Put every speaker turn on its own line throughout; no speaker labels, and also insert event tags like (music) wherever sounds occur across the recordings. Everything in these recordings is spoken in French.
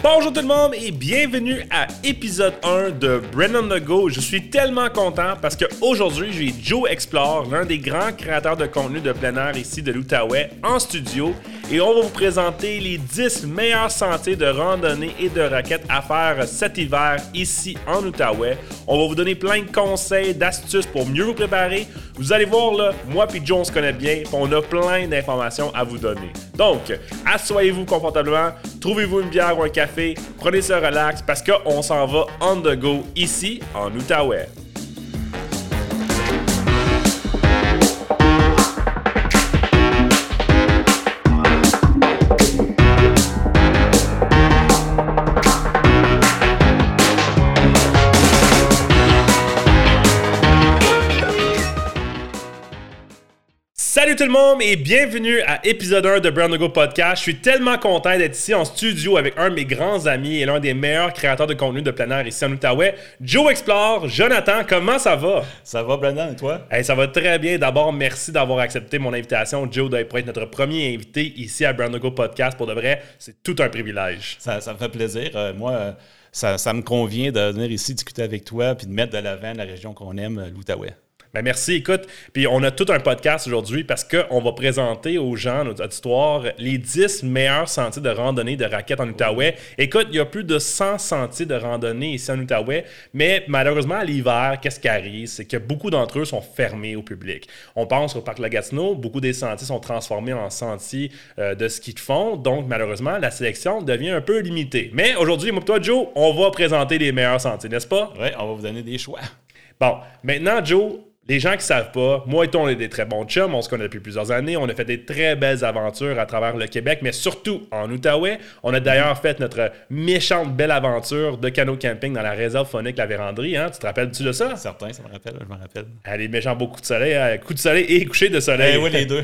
Bonjour tout le monde et bienvenue à épisode 1 de Brennan the Go. Je suis tellement content parce qu'aujourd'hui, j'ai Joe Explore, l'un des grands créateurs de contenu de plein air ici de l'Outaouais, en studio. Et on va vous présenter les 10 meilleurs sentiers de randonnée et de raquettes à faire cet hiver ici en Outaouais. On va vous donner plein de conseils, d'astuces pour mieux vous préparer. Vous allez voir là, moi et Joe on se connaît bien, on a plein d'informations à vous donner. Donc, asseyez-vous confortablement, trouvez-vous une bière ou un café, prenez ça relax parce qu'on s'en va on the go ici en Outaouais. Tout le monde et bienvenue à épisode 1 de Brown Go Podcast. Je suis tellement content d'être ici en studio avec un de mes grands amis et l'un des meilleurs créateurs de contenu de plein air ici en Outaouais, Joe Explore. Jonathan, comment ça va?
Ça va, Brandon, et toi?
Hey, ça va très bien. D'abord, merci d'avoir accepté mon invitation, Joe, d'être notre premier invité ici à Brown Go Podcast. Pour de vrai, c'est tout un privilège.
Ça, ça me fait plaisir. Euh, moi, euh, ça, ça, me convient de venir ici discuter avec toi puis de mettre de l'avant la région qu'on aime, euh, l'Outaouais.
Ben merci. Écoute, puis on a tout un podcast aujourd'hui parce qu'on va présenter aux gens, nos auditoires, les 10 meilleurs sentiers de randonnée de raquettes en Outaouais. Écoute, il y a plus de 100 sentiers de randonnée ici en Outaouais, mais malheureusement, à l'hiver, qu'est-ce qui arrive? C'est que beaucoup d'entre eux sont fermés au public. On pense au parc Gatineau, beaucoup des sentiers sont transformés en sentiers euh, de ski de fond, donc malheureusement, la sélection devient un peu limitée. Mais aujourd'hui, moi et toi, Joe, on va présenter les meilleurs sentiers, n'est-ce pas?
Oui, on va vous donner des choix.
Bon, maintenant, Joe, les gens qui savent pas, moi et toi, on est des très bons chums, on se connaît depuis plusieurs années, on a fait des très belles aventures à travers le Québec, mais surtout en Outaouais. On a d'ailleurs fait notre méchante belle aventure de canot camping dans la réserve phonique La Vérandrie. Hein? Tu te rappelles-tu de ça?
Certain, ça me rappelle, je me rappelle.
Allez, méchant beau coup de soleil, hein? coup de soleil et coucher de soleil.
Eh oui, les deux.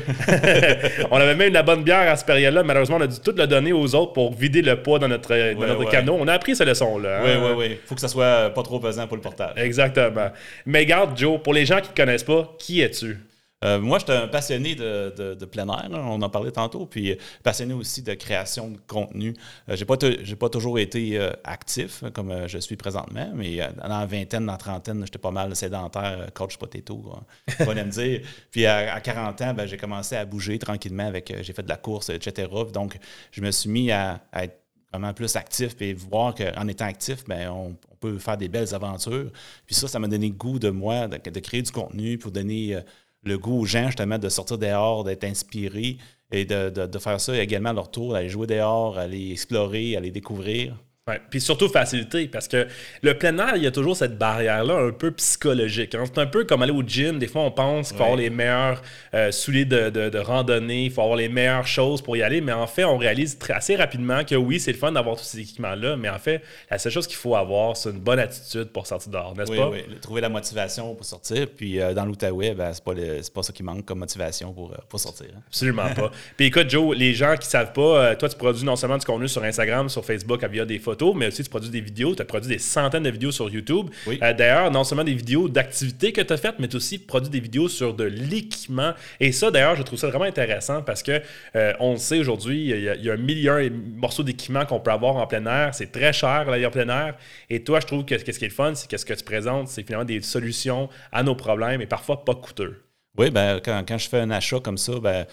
(laughs)
on avait même la bonne bière à cette période-là. Malheureusement, on a dû tout le donner aux autres pour vider le poids dans notre, ouais, dans notre ouais. canot. On a appris cette leçon-là.
Oui, oui, oui. Faut que ça soit pas trop pesant pour le portage.
Exactement. Mais garde, Joe, pour les gens qui te connaissent pas, qui es-tu?
Euh, moi, je suis un passionné de, de, de plein air, là, on en parlait tantôt, puis passionné aussi de création de contenu. Euh, j'ai pas, j'ai pas toujours été euh, actif comme euh, je suis présentement, mais dans la vingtaine, dans la trentaine, j'étais pas mal sédentaire, coach potato, on va me dire. (laughs) Puis à, à 40 ans, ben, j'ai commencé à bouger tranquillement avec, j'ai fait de la course, etc. Donc, je me suis mis à, à être plus actif et voir qu'en étant actif, ben, on, peut faire des belles aventures. Puis ça, ça m'a donné le goût de moi, de, créer du contenu pour donner le goût aux gens, justement, de sortir dehors, d'être inspirés et de, de, de, faire ça également à leur tour, d'aller jouer dehors, aller explorer, aller découvrir.
Ouais. Puis surtout facilité, parce que le plein air, il y a toujours cette barrière-là un peu psychologique. Hein. C'est un peu comme aller au gym. Des fois, on pense qu'il faut ouais. avoir les meilleurs euh, souliers de, de, de, randonnée, il faut avoir les meilleures choses pour y aller, mais en fait, on réalise très, assez rapidement que oui, c'est le fun d'avoir tous ces équipements-là, mais en fait, la seule chose qu'il faut avoir, c'est une bonne attitude pour sortir dehors, n'est-ce
oui,
pas?
Oui, trouver la motivation pour sortir. Puis euh, dans l'Outaouais, ben, c'est pas, pas ça qui manque comme motivation pour, euh, pour sortir. Hein.
Absolument pas. Puis écoute, Joe, les gens qui savent pas, euh, toi, tu produis non seulement du contenu sur Instagram, sur Facebook via des photos, mais aussi tu produis des vidéos, tu as produit des centaines de vidéos sur YouTube.
Oui.
Euh, D'ailleurs, non seulement des vidéos d'activités que tu as faites, mais tu as aussi produit des vidéos sur de l'équipement. Et ça, d'ailleurs, je trouve ça vraiment intéressant parce que euh, on le sait aujourd'hui, il, il y, a un million de morceaux d'équipement qu'on peut avoir en plein air. C'est très cher l'aller en plein air. Et toi, je trouve que, que ce qui est le fun, c'est que ce que tu présentes, c'est finalement des solutions à nos problèmes et parfois pas coûteux.
Oui, ben, quand, quand je fais un achat comme ça, ben,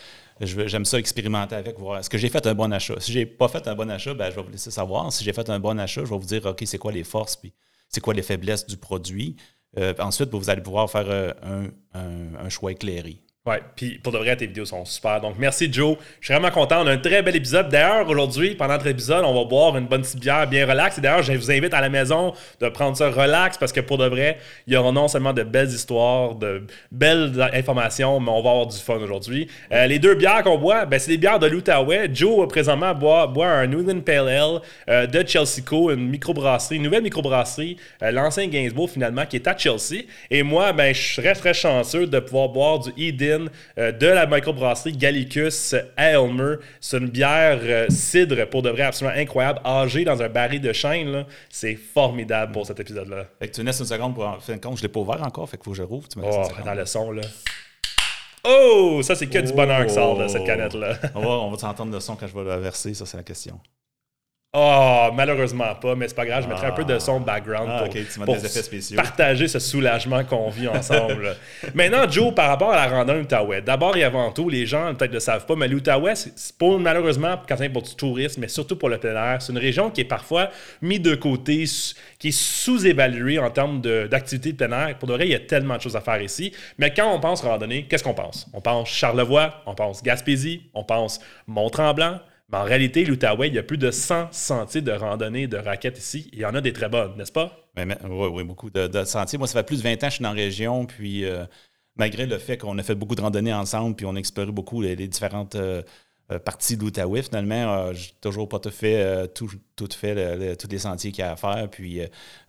j'aime ça expérimenter avec, voir est-ce que j'ai fait un bon achat. Si j'ai pas fait un bon achat, ben, je vais vous laisser savoir. Si j'ai fait un bon achat, je vais vous dire, OK, c'est quoi les forces, puis c'est quoi les faiblesses du produit. Euh, ensuite, vous allez pouvoir faire euh, un, choix éclairé.
Ouais, puis pour de vrai, tes vidéos sont super. Donc merci Joe. Je suis vraiment content. On a un très bel épisode. D'ailleurs, aujourd'hui, pendant notre épisode, on va boire une bonne petite bière bien relax. Et d'ailleurs, je vous invite à la maison de prendre ça relax parce que pour de vrai, il y aura non seulement de belles histoires, de belles informations, mais on va avoir du fun aujourd'hui. Euh, les deux bières qu'on boit, ben, c'est des bières de l'Outaouais. Joe, présentement, boit, boit un New England Pale Ale euh, de Chelsea Co, une microbrasserie, une nouvelle microbrasserie, euh, l'ancien Gainsbourg finalement, qui est à Chelsea. Et moi, ben, je serais très chanceux de pouvoir boire du Eden euh, de la microbrasserie Gallicus à Elmer. C'est une bière euh, cidre pour de vrai absolument incroyable, âgée dans un baril de chêne. C'est formidable pour cet épisode-là.
Fait que tu laisses une seconde pour en faire compte. Je l'ai pas ouvert encore, fait qu'il faut que je rouvre. Tu
oh, dans le son, là. Oh, ça c'est que oh. du bonheur que sort de cette canette-là.
on va, on va t'entendre le son quand je vais la verser, ça c'est la question.
Oh, malheureusement pas, mais c'est pas grave, je mettrai un peu de son background
Ah,
pour,
ok, tu mets
pour
des effets spéciaux.
partager ce soulagement qu'on vit ensemble. (laughs) Maintenant, Joe, par rapport à la randonnée de l'Outaouais, d'abord et avant tout, les gens peut-être ne le savent pas, mais l'Outaouais, malheureusement quand c'est pour du tourisme, mais surtout pour le plein air. C'est une région qui est parfois mise de côté, qui est sous-évaluée en termes de- d'activité de, plein air. Pour de vrai, il y a tellement de choses à faire ici. Mais quand on pense randonnée, qu'est-ce qu'on pense? On pense Charlevoix, on pense Gaspésie, on pense Mont-Tremblant. En réalité, l'Outaouais, il y a plus de 100 sentiers de randonnée de raquettes ici. Il y en a des très bonnes, n'est-ce pas?
Oui, oui, beaucoup de, sentiers. Moi, ça fait plus de 20 ans que je suis dans la région, puis euh, malgré le fait qu'on a fait beaucoup de randonnées ensemble, puis on a exploré beaucoup les, les différentes euh, euh, parties de l'Outaouais, finalement, euh, j'ai toujours pas tout fait, euh, tout, tout fait le- le- tous les sentiers qu'il y a à faire, puis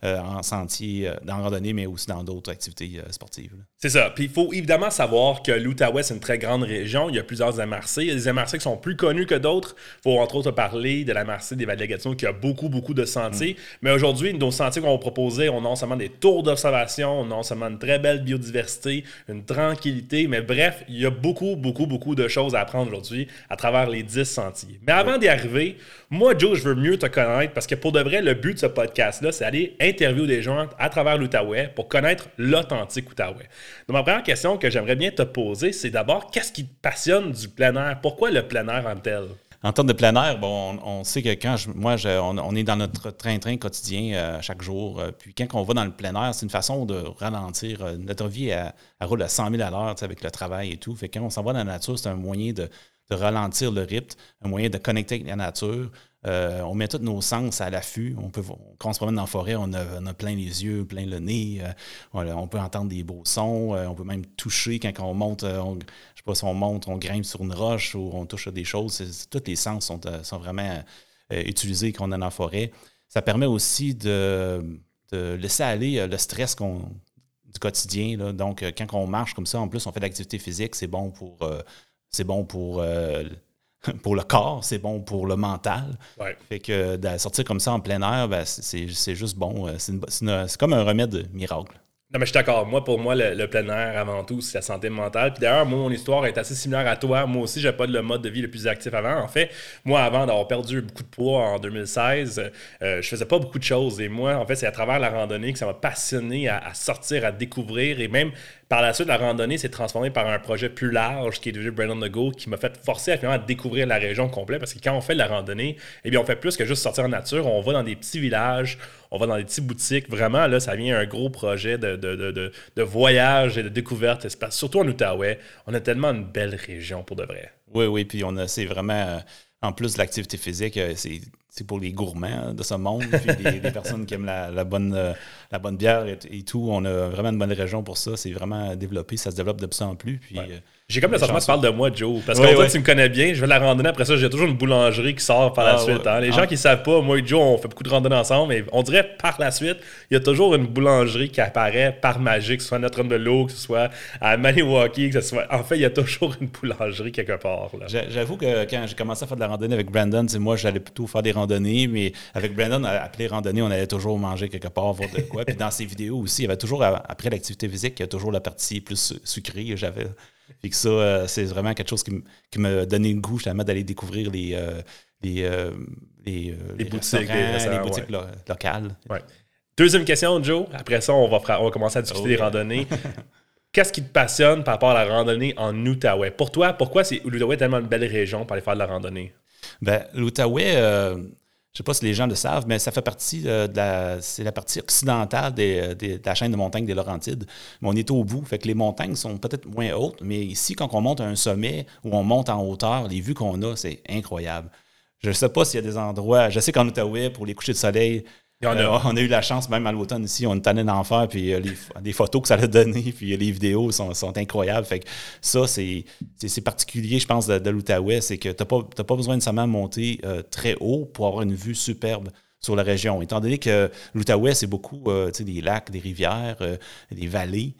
euh, en sentier, dans randonnée, mais aussi dans d'autres activités sportives.
C'est ça. Puis il faut évidemment savoir que l'Outaouais, c'est une très grande région. Il y a plusieurs MRC. Il y a des MRC qui sont plus connus que d'autres. Il faut entre autres parler de la MRC des Vallées-Gatineau qui a beaucoup, beaucoup de sentiers. Mais aujourd'hui, nos sentiers qu'on va proposer, on a non seulement des tours d'observation, on a non seulement une très belle biodiversité, une tranquillité. Mais bref, il y a beaucoup, beaucoup, beaucoup de choses à apprendre aujourd'hui à travers les 10 sentiers. Mais avant d'y arriver, moi, Joe, je veux mieux te connaître parce que pour de vrai, le but de ce podcast-là, c'est d'aller interviewer des gens à travers l'Outaouais pour connaître l'authentique Outaouais. Donc, ma première question que j'aimerais bien te poser, c'est d'abord, qu'est-ce qui te passionne du plein air? Pourquoi le plein air en tel?
En termes de plein air, bon, on, on sait que quand je- moi, je- on, on est dans notre train-train quotidien euh, chaque jour. euh, puis quand on va dans le plein air, c'est une façon de ralentir. euh, notre vie, elle, elle roule à 100 000 à l'heure tu sais, avec le travail et tout. Fait que quand on s'en va dans la nature, c'est un moyen de, de ralentir le rythme, un moyen de connecter avec la nature. Euh, on met tous nos sens à l'affût. On peut, quand on se promène dans la forêt, on a, plein les yeux, plein le nez. euh, on, peut entendre des beaux sons. euh, on peut même toucher quand on monte. on- je sais pas si on monte, on grimpe sur une roche ou on touche à des choses. tous les sens sont, sont vraiment utilisés quand on est dans la forêt. Ça permet aussi de, laisser aller le stress qu'on du quotidien. Donc, quand on marche comme ça, en plus, on fait de l'activité physique, c'est bon pour, c'est bon pour, euh, (laughs) pour le corps, c'est bon pour le mental.
Ouais.
Fait que de sortir comme ça en plein air, ben, c'est- juste bon. Euh, c'est comme un remède miracle.
Non, mais je suis d'accord. Moi, pour moi, le, le plein air, avant tout, c'est la santé mentale. Puis d'ailleurs, moi, mon histoire est assez similaire à toi. Moi aussi, j'ai pas le mode de vie le plus actif avant. En fait, moi, avant d'avoir perdu beaucoup de poids en 2016, euh, je faisais pas beaucoup de choses. Et moi, en fait, c'est à travers la randonnée que ça m'a passionné à, sortir, à découvrir. Et même par la suite, la randonnée s'est transformée par un projet plus large qui est devenu Brandon the Go, qui m'a fait forcer à découvrir la région complète. Parce que quand on fait de la randonnée, eh bien, on fait plus que juste sortir en nature. On va dans des petits villages, on va dans des petites boutiques. Vraiment, là, ça vient un gros projet de, voyage et de découverte. Surtout en Outaouais, on a tellement une belle région pour de vrai.
Oui, oui, puis on a, c'est vraiment, euh, en plus de l'activité physique, euh, c'est, c'est pour les gourmands de ce monde, puis les, les personnes qui aiment la, la bonne, euh, la bonne bière et, et tout. On a vraiment une bonne région pour ça. C'est vraiment développé, ça se développe de plus en plus. Puis, euh,
J'ai comme le sentiment que tu parles de moi, Joe. Parce que toi,
oui.
tu me connais bien. Je vais la randonnée. Après ça, j'ai toujours une boulangerie qui sort par la
Ah,
suite.
ouais.
hein. Les
Ah.
gens qui ne savent pas, moi et Joe, on fait beaucoup de randonnées ensemble. Mais on dirait par la suite, il y a toujours une boulangerie qui apparaît par magie, que ce soit à Notre-Dame-de-L'Eau, que ce soit à Maniwaki, que ce soit. En fait, il y a toujours une boulangerie quelque part.
J'avoue que quand j'ai commencé à faire de la randonnée avec Brandon, c'est moi, j'allais plutôt faire des randonnées, mais avec Brandon, après les randonnées, on allait toujours manger quelque part, voir de quoi. Puis dans ses vidéos aussi, il y avait toujours, après l'activité physique, il y a toujours la partie plus su- sucrée. J'avais. Puis que ça, euh, c'est vraiment quelque chose qui, me- qui donné le goût, justement, d'aller découvrir les. euh, les, euh, les, euh,
Les boutiques, les
boutiques lo- locales.
Ouais. Deuxième question, Joe. Après ça, on va, fra- on va commencer à discuter
Oh,
des
yeah.
randonnées. Qu'est-ce qui te passionne par rapport à la randonnée en Outaouais? Pour toi, pourquoi c'est l'Outaouais est tellement une belle région pour aller faire de la randonnée?
Ben, l'Outaouais, euh, je sais pas si les gens le savent, mais ça fait partie euh, de la, c'est la partie occidentale des- de la chaîne de montagnes des Laurentides. Mais on est au bout, fait les montagnes sont peut-être moins hautes, mais ici, quand on monte à un sommet ou on monte en hauteur, les vues qu'on a, c'est incroyable. Je ne sais pas s'il y a des endroits. Je sais qu'en Outaouais, pour les couchers de soleil, Euh, on a eu la chance, même à l'automne ici, on est allé d'en faire, puis euh, les, photos que ça a donné, puis euh, les vidéos sont, incroyables. Ça, c'est particulier, je pense, de, l'Outaouais, c'est que tu n'as pas, besoin de monter euh, très haut pour avoir une vue superbe sur la région. Étant donné que l'Outaouais, c'est beaucoup des lacs, des rivières, des vallées.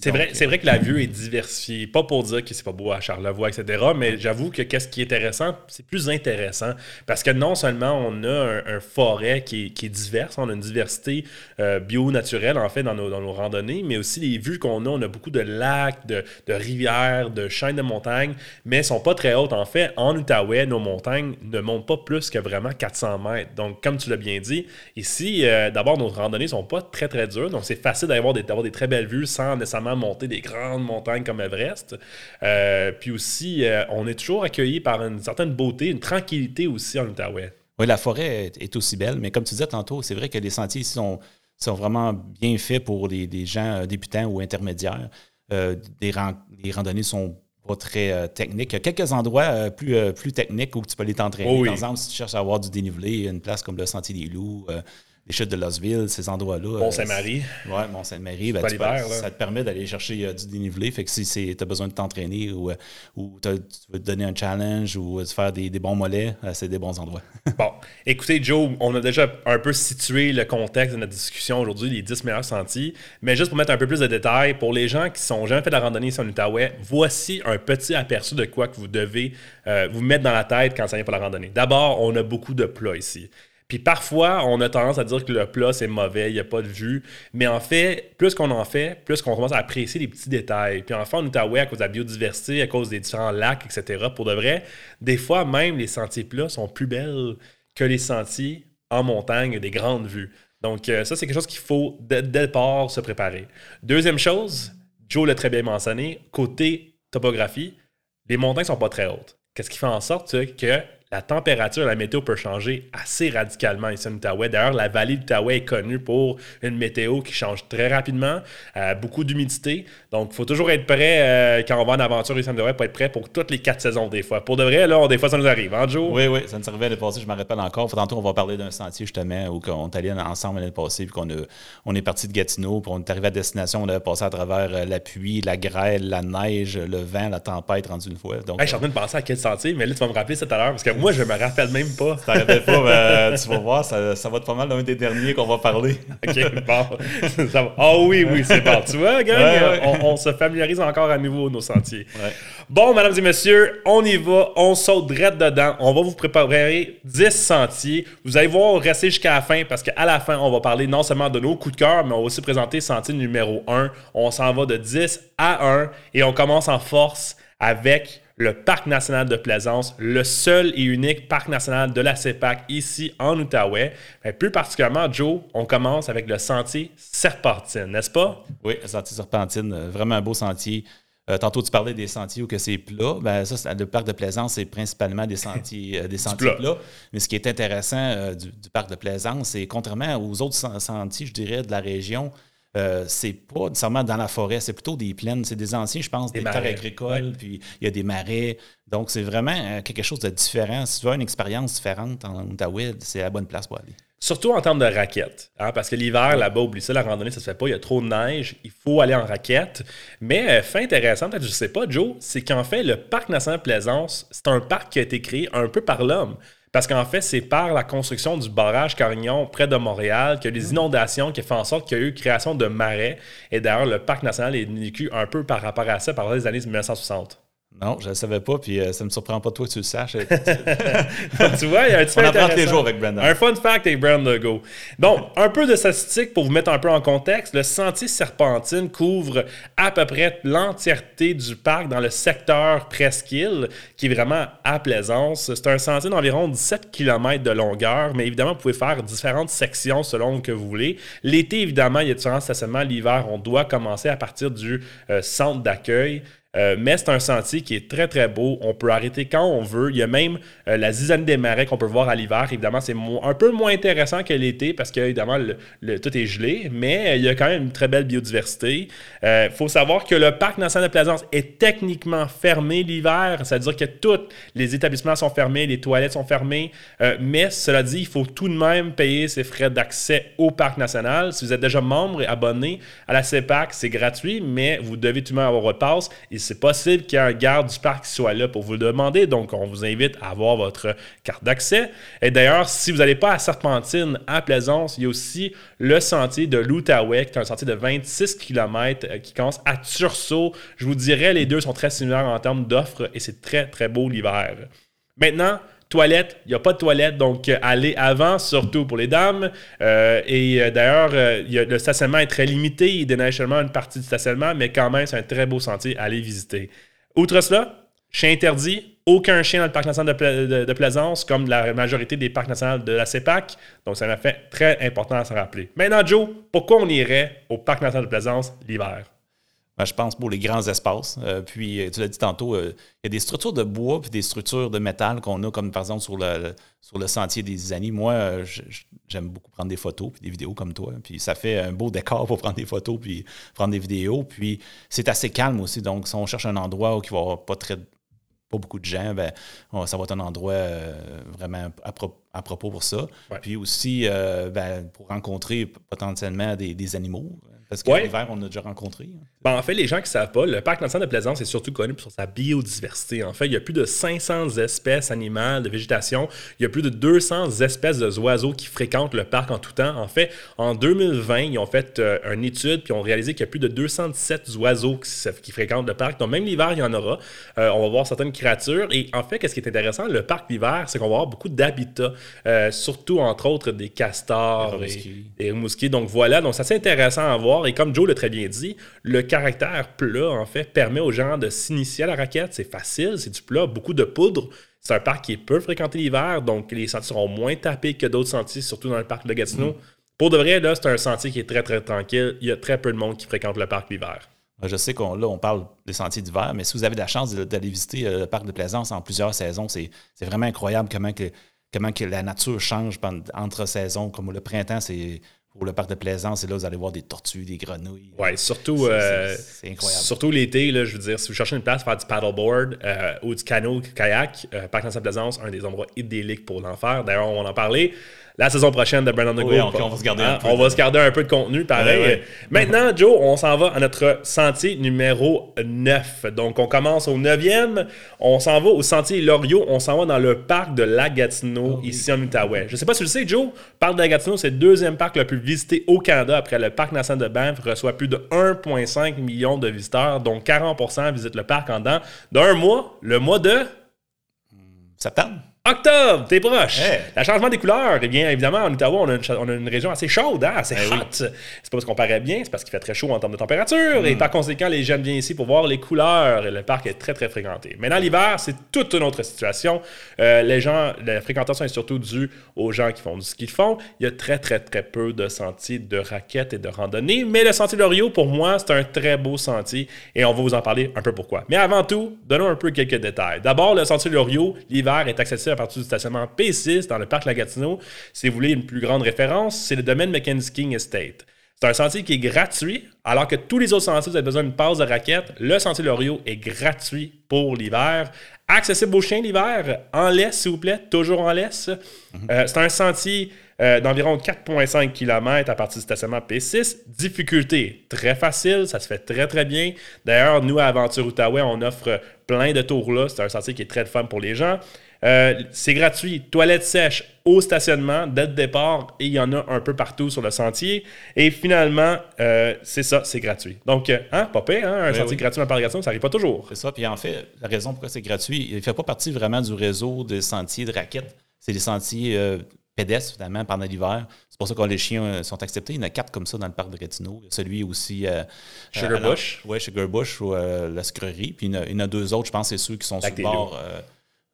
C'est vrai, c'est vrai que la vue est diversifiée. Pas pour dire que c'est pas beau à Charlevoix, etc. Mais j'avoue que qu'est-ce qui est intéressant, c'est plus intéressant. Parce que non seulement on a un, forêt qui est, qui diverse, on a une diversité euh, bio-naturelle, en fait, dans nos, dans nos, randonnées, mais aussi les vues qu'on a. On a beaucoup de lacs, de, de rivières, de chaînes de montagnes, mais elles sont pas très hautes. En fait, en Outaouais, nos montagnes ne montent pas plus que vraiment 400 mètres. Donc, comme tu l'as bien dit, ici, euh, d'abord, nos randonnées sont pas très, très dures. Donc, c'est facile d'avoir des, d'avoir des très belles vues sans nécessairement monter des grandes montagnes comme Everest. Euh, puis aussi, euh, on est toujours accueilli par une certaine beauté, une tranquillité aussi en Outaouais.
Oui, la forêt est, aussi belle, mais comme tu disais tantôt, c'est vrai que les sentiers ici sont, sont vraiment bien faits pour des, gens euh, débutants ou intermédiaires. des, randonnées sont pas très techniques. Il y a quelques endroits plus, plus techniques où tu peux aller t'entraîner. Par exemple, si tu cherches à avoir du dénivelé, une place comme le Sentier des Loups, les chutes de Losville, ces endroits-là.
Mont-Saint-Marie.
Euh, oui, Mont-Saint-Marie. Ben, ça te permet d'aller chercher euh, du dénivelé. Fait que si tu as besoin de t'entraîner ou, euh, ou tu veux te donner un challenge ou de faire des, bons mollets, c'est des bons endroits. (laughs)
bon, écoutez, Joe, on a déjà un peu situé le contexte de notre discussion aujourd'hui, les 10 meilleurs sentiers. Mais juste pour mettre un peu plus de détails, pour les gens qui sont jamais fait de la randonnée sur l'Outaouais, voici un petit aperçu de quoi que vous devez vous mettre dans la tête quand ça vient pour la randonnée. D'abord, on a beaucoup de plats ici. Puis parfois, on a tendance à dire que le plat, c'est mauvais, il n'y a pas de vue. Mais en fait, plus qu'on en fait, plus qu'on commence à apprécier les petits détails. Puis enfin, en Outaouais, à cause de la biodiversité, à cause des différents lacs, etc., pour de vrai, des fois, même les sentiers plats sont plus belles que les sentiers en montagne, des grandes vues. Donc, euh, ça, c'est quelque chose qu'il faut, dès, dès, le départ, se préparer. Deuxième chose, Joe l'a très bien mentionné, côté topographie, les montagnes ne sont pas très hautes. Qu'est-ce qui fait en sorte que la température, la météo peut changer assez radicalement ici en Outaouais. D'ailleurs, la vallée d'Outaouais est connue pour une météo qui change très rapidement, euh, beaucoup d'humidité. Donc, il faut toujours être prêt euh, quand on va en aventure ici en Outaouais, pour être prêt pour toutes les quatre saisons des fois. Pour de vrai, là, des fois, ça nous arrive, hein, Joe?
Oui, oui, ça nous arrivait l'année passée, je me rappelle encore. Tantôt, on va parler d'un sentier justement où on est allé ensemble l'année passée, puis qu'on on est parti de Gatineau, puis on est arrivé à destination, on avait passé à travers euh, la pluie, la grêle, la neige, le vent, la tempête rendu une fois.
Donc, je suis en train de penser à quel sentier, mais là, tu vas me rappeler ça tout à l'heure, parce que moi, je me rappelle même pas.
Tu t'en rappelles pas, ben, tu vas voir, ça, ça, va être pas mal d'un des derniers qu'on va parler. (laughs)
OK, bon. Ah oh, oui, oui, c'est bon. Tu vois, gang, On, se familiarise encore à nouveau nos sentiers. Bon, mesdames et messieurs, on y va, on saute direct dedans. On va vous préparer 10 sentiers. Vous allez voir, rester jusqu'à la fin parce qu'à la fin, on va parler non seulement de nos coups de cœur, mais on va aussi présenter sentier numéro 1. On s'en va de 10 à 1 et on commence en force avec le Parc national de Plaisance, le seul et unique parc national de la CEPAC ici en Outaouais. Mais plus particulièrement, Joe, on commence avec le sentier Serpentine, n'est-ce pas?
Oui, le sentier Serpentine, euh, vraiment un beau sentier. Euh, tantôt, tu parlais des sentiers où que c'est plat. Ben, ça, le parc de Plaisance, c'est principalement des sentiers, euh, des (laughs) sentiers plats. Mais ce qui est intéressant du, du, parc de Plaisance, c'est contrairement aux autres sentiers, je dirais, de la région, euh, c'est pas nécessairement dans la forêt, c'est plutôt des plaines. C'est des anciens, je pense, des, terres agricoles, puis il y a des marais. Donc, c'est vraiment euh, quelque chose de différent. Si tu veux une expérience différente en Outaouais, c'est la bonne place pour aller.
Surtout en termes de raquettes. Hein, parce que l'hiver, là-bas, oublie ça, la randonnée, ça se fait pas. Il y a trop de neige. Il faut aller en raquette. Mais euh, fait intéressant, peut-être je sais pas, Joe, c'est qu'en fait, le parc national Plaisance, c'est un parc qui a été créé un peu par l'homme. Parce qu'en fait, c'est par la construction du barrage Carignon près de Montréal que les mm. inondations qui ont fait en sorte qu'il y a eu création de marais. Et d'ailleurs, le parc national est vécu un peu par rapport à ça par les années 1960.
Non, je ne le savais pas, puis euh, ça ne me surprend pas toi que tu le saches. (laughs)
tu vois, il y a un petit
On apprend tous les jours avec Brandon.
Un fun fact avec Brandon Go. Donc, un peu de statistiques pour vous mettre un peu en contexte. Le sentier Serpentine couvre à peu près l'entièreté du parc dans le secteur Presqu'île, qui est vraiment à Plaisance. C'est un sentier d'environ 17 km de longueur, mais évidemment, vous pouvez faire différentes sections selon que vous voulez. L'été, évidemment, il y a différents stationnements. L'hiver, on doit commencer à partir du euh, centre d'accueil. Euh, mais c'est un sentier qui est très très beau. On peut arrêter quand on veut. Il y a même euh, la zizanie des marais qu'on peut voir à l'hiver. Évidemment, c'est un peu moins intéressant que l'été parce que évidemment tout est gelé, mais il y a quand même une très belle biodiversité. Il euh, faut savoir que le parc national de Plaisance est techniquement fermé l'hiver, c'est-à-dire que tous les établissements sont fermés, les toilettes sont fermées. mais cela dit, il faut tout de même payer ses frais d'accès au parc national. Si vous êtes déjà membre et abonné à la CEPAC, c'est gratuit, mais vous devez tout de même avoir votre passe c'est possible qu'il y ait un garde du parc qui soit là pour vous le demander. Donc, on vous invite à avoir votre carte d'accès. Et d'ailleurs, si vous n'allez pas à Serpentine, à Plaisance, il y a aussi le sentier de l'Outaouais, qui est un sentier de 26 km euh, qui commence à Tursault. Je vous dirais, les deux sont très similaires en termes d'offres et c'est très, très beau l'hiver. Maintenant, Toilette, il n'y a pas de toilette, donc euh, allez avant, surtout pour les dames. Euh, et euh, d'ailleurs, le stationnement est très limité. Il déneige seulement une partie du stationnement, mais quand même, c'est un très beau sentier à aller visiter. Outre cela, chien interdit. Aucun chien dans le parc national de, Plaisance, comme la majorité des parcs nationaux de la CEPAC. Donc, ça m'a fait très important à se rappeler. Maintenant, Joe, pourquoi on irait au parc national de Plaisance l'hiver?
Ben, je pense pour les grands espaces. Euh, puis, euh, tu l'as dit tantôt, euh, il y a des structures de bois puis des structures de métal qu'on a, comme par exemple sur le, sur le sentier des Isanies. Moi, j'aime beaucoup prendre des photos puis des vidéos comme toi. Puis, ça fait un beau décor pour prendre des photos puis prendre des vidéos. Puis, c'est assez calme aussi. Donc, si on cherche un endroit où il va y avoir pas très pas beaucoup de gens, ben, ça va être un endroit vraiment à, propos pour ça. Puis aussi, ben, pour rencontrer potentiellement des, des animaux. Parce que l'hiver, on a déjà rencontré. Hein.
Ben, en fait, les gens qui ne savent pas, le parc national de Plaisance est surtout connu pour sa biodiversité. En fait, il y a plus de 500 espèces animales de végétation. Il y a plus de 200 espèces d'oiseaux qui fréquentent le parc en tout temps. En fait, en 2020, ils ont fait euh, une étude puis ont réalisé qu'il y a plus de 217 oiseaux qui, fréquentent le parc. Donc, même l'hiver, il y en aura. Euh, on va voir certaines créatures. Et en fait, qu'est-ce qui est intéressant, le parc l'hiver, c'est qu'on va avoir beaucoup d'habitats, euh, surtout, entre autres, des castors et des mouskiers. Donc, voilà. Donc, ça, c'est intéressant à voir. Et comme Joe l'a très bien dit, le caractère plat, en fait, permet aux gens de s'initier à la raquette. C'est facile, c'est du plat, beaucoup de poudre. C'est un parc qui peut fréquenter l'hiver, donc les sentiers seront moins tapés que d'autres sentiers, surtout dans le parc de Gatineau. Mm. Pour de vrai, là, c'est un sentier qui est très, très tranquille. Il y a très peu de monde qui fréquente le parc l'hiver.
Je sais qu'on là, on parle des sentiers d'hiver, mais si vous avez la chance d'aller visiter euh, le parc de Plaisance en plusieurs saisons, c'est vraiment incroyable comment que, comment que la nature change entre saisons. Comme le printemps, c'est pour le parc de plaisance, et là, vous allez voir des tortues, des grenouilles.
Oui, surtout, euh, surtout l'été, je veux dire, si vous cherchez une place pour faire du paddleboard euh, ou du canot, kayak, euh, Parc National Plaisance, un des endroits idylliques pour l'en faire. D'ailleurs, on va en parler la saison prochaine de Brandon
oui, on, va se garder un
hein, peu. On va se garder un peu de contenu, pareil. Maintenant, Joe, on s'en va à notre sentier numéro 9. Donc, on commence au 9e. On s'en va au sentier Loriot. On s'en va dans le parc de la Gatineau, oh, ici en Outaouais. Je ne sais pas si tu le sais, Joe, le parc de la Gatineau, c'est le deuxième parc le plus visité au Canada après le parc national de Banff, reçoit plus de 1,5 million de visiteurs, dont 40% visitent le parc en dedans d'un mois, le mois de
septembre.
Octobre, t'es proche. Le changement des couleurs, eh bien, évidemment, en Ottawa, on a une, région assez chaude, hein, assez eh hot. C'est pas parce qu'on paraît bien, c'est parce qu'il fait très chaud en termes de température. Et hmm. par conséquent, les jeunes viennent ici pour voir les couleurs. Et le parc est très, très fréquenté. Mais dans l'hiver, c'est toute une autre situation. Euh, les gens, la fréquentation est surtout due aux gens qui font du ski de fond. Il y a très, très, très peu de sentiers de raquettes et de randonnées. Mais le sentier Loriot, pour moi, c'est un très beau sentier. Et on va vous en parler un peu pourquoi. Mais avant tout, donnons un peu quelques détails. D'abord, le sentier Loriot, l'hiver, est accessible partir du stationnement P6 dans le parc Lagatino. Si vous voulez une plus grande référence, c'est le domaine Mackenzie King Estate. C'est un sentier qui est gratuit, alors que tous les autres sentiers, vous avez besoin d'une passe de raquette. Le sentier Loriot est gratuit pour l'hiver. Accessible aux chiens l'hiver, en laisse, s'il vous plaît, toujours en laisse. Euh, c'est un sentier euh, d'environ 4,5 km à partir du stationnement P6. Difficulté très facile, ça se fait très très bien. D'ailleurs, nous à Aventure Outaouais, on offre plein de tours là. C'est un sentier qui est très fun pour les gens. Euh, c'est gratuit. Toilettes sèches au stationnement dès le départ et il y en a un peu partout sur le sentier. Et finalement, euh, c'est ça, c'est gratuit. Donc, euh, hein, pas pire, hein, un sentier gratuit, un parc gratuit, ça n'arrive pas toujours.
C'est ça. Puis en fait, la raison pourquoi c'est gratuit, il ne fait pas partie vraiment du réseau de sentiers de raquettes. C'est des sentiers pédestres, finalement, pendant l'hiver. C'est pour ça que les chiens sont acceptés. Il y en a quatre comme ça dans le parc de Gatineau. Il y a celui aussi.
Sugar Bush.
Oui, Sugar Bush ou la Screrie. Puis il y, en a, deux autres, je pense, c'est ceux qui sont sur le bord.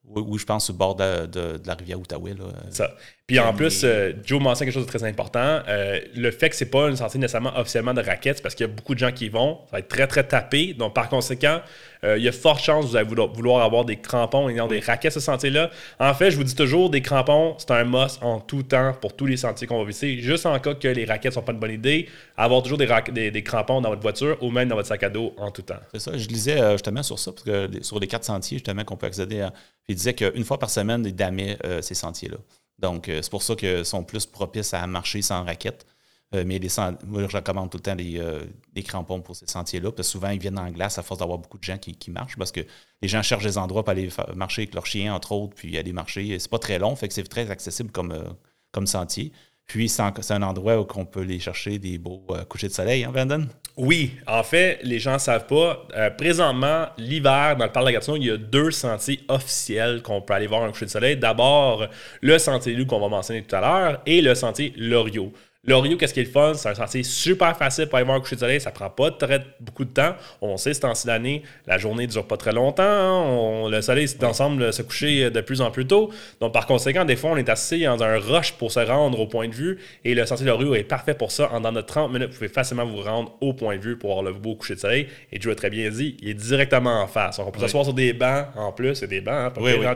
Oui, je pense, le bord de, la rivière Outaouais.
Ça. Puis en plus, euh, Joe mentionne quelque chose de très important. Euh, le fait que c'est pas une sortie nécessairement officiellement de raquettes, parce qu'il y a beaucoup de gens qui y vont. Ça va être très, très tapé. Donc, par conséquent, euh, il y a forte chance que vous allez vouloir avoir des crampons et non des raquettes ce sentier-là. En fait, je vous dis toujours, des crampons, c'est un must en tout temps pour tous les sentiers qu'on va visiter. Juste en cas que les raquettes sont pas une bonne idée, avoir toujours des, des, crampons dans votre voiture ou même dans votre sac à dos en tout temps.
C'est ça. Je lisais justement sur ça, parce que sur les quatre sentiers, justement, qu'on peut accéder à. Il disait qu'une fois par semaine, ils damaient ces sentiers-là. Donc, euh, c'est pour ça qu'ils sont plus propices à marcher sans raquette. mais les moi, je recommande tout le temps les, crampons pour ces sentiers-là, parce que souvent, ils viennent en glace à force d'avoir beaucoup de gens qui, marchent, parce que les gens cherchent des endroits pour aller marcher avec leurs chiens, entre autres, puis aller marcher. C'est pas très long, fait que c'est très accessible comme sentier. Puis, c'est un endroit où on peut aller chercher des beaux couchers de soleil, hein, Brandon?
Oui, en fait, les gens ne savent pas. Euh, présentement, l'hiver, dans le parc de la Gatineau, il y a deux sentiers officiels qu'on peut aller voir un coucher de soleil. D'abord, le sentier Loup qu'on va mentionner tout à l'heure et le sentier Loriot. L'Orio, qu'est-ce qui est le fun? C'est un sentier super facile pour aller voir un coucher de soleil. Ça prend pas très, beaucoup de temps. On sait, ce temps-ci d'année, la journée ne dure pas très longtemps. le soleil ensemble se coucher de plus en plus tôt. Donc, par conséquent, des fois, on est assis dans un rush pour se rendre au point de vue. Et le sentier Loriot est parfait pour ça. En dans notre 30 minutes, vous pouvez facilement vous rendre au point de vue pour voir le beau coucher de soleil. Et Joe a très bien dit, il est directement en face. on peut s'asseoir sur des bancs en plus. C'est des bancs, hein,
oui, oui.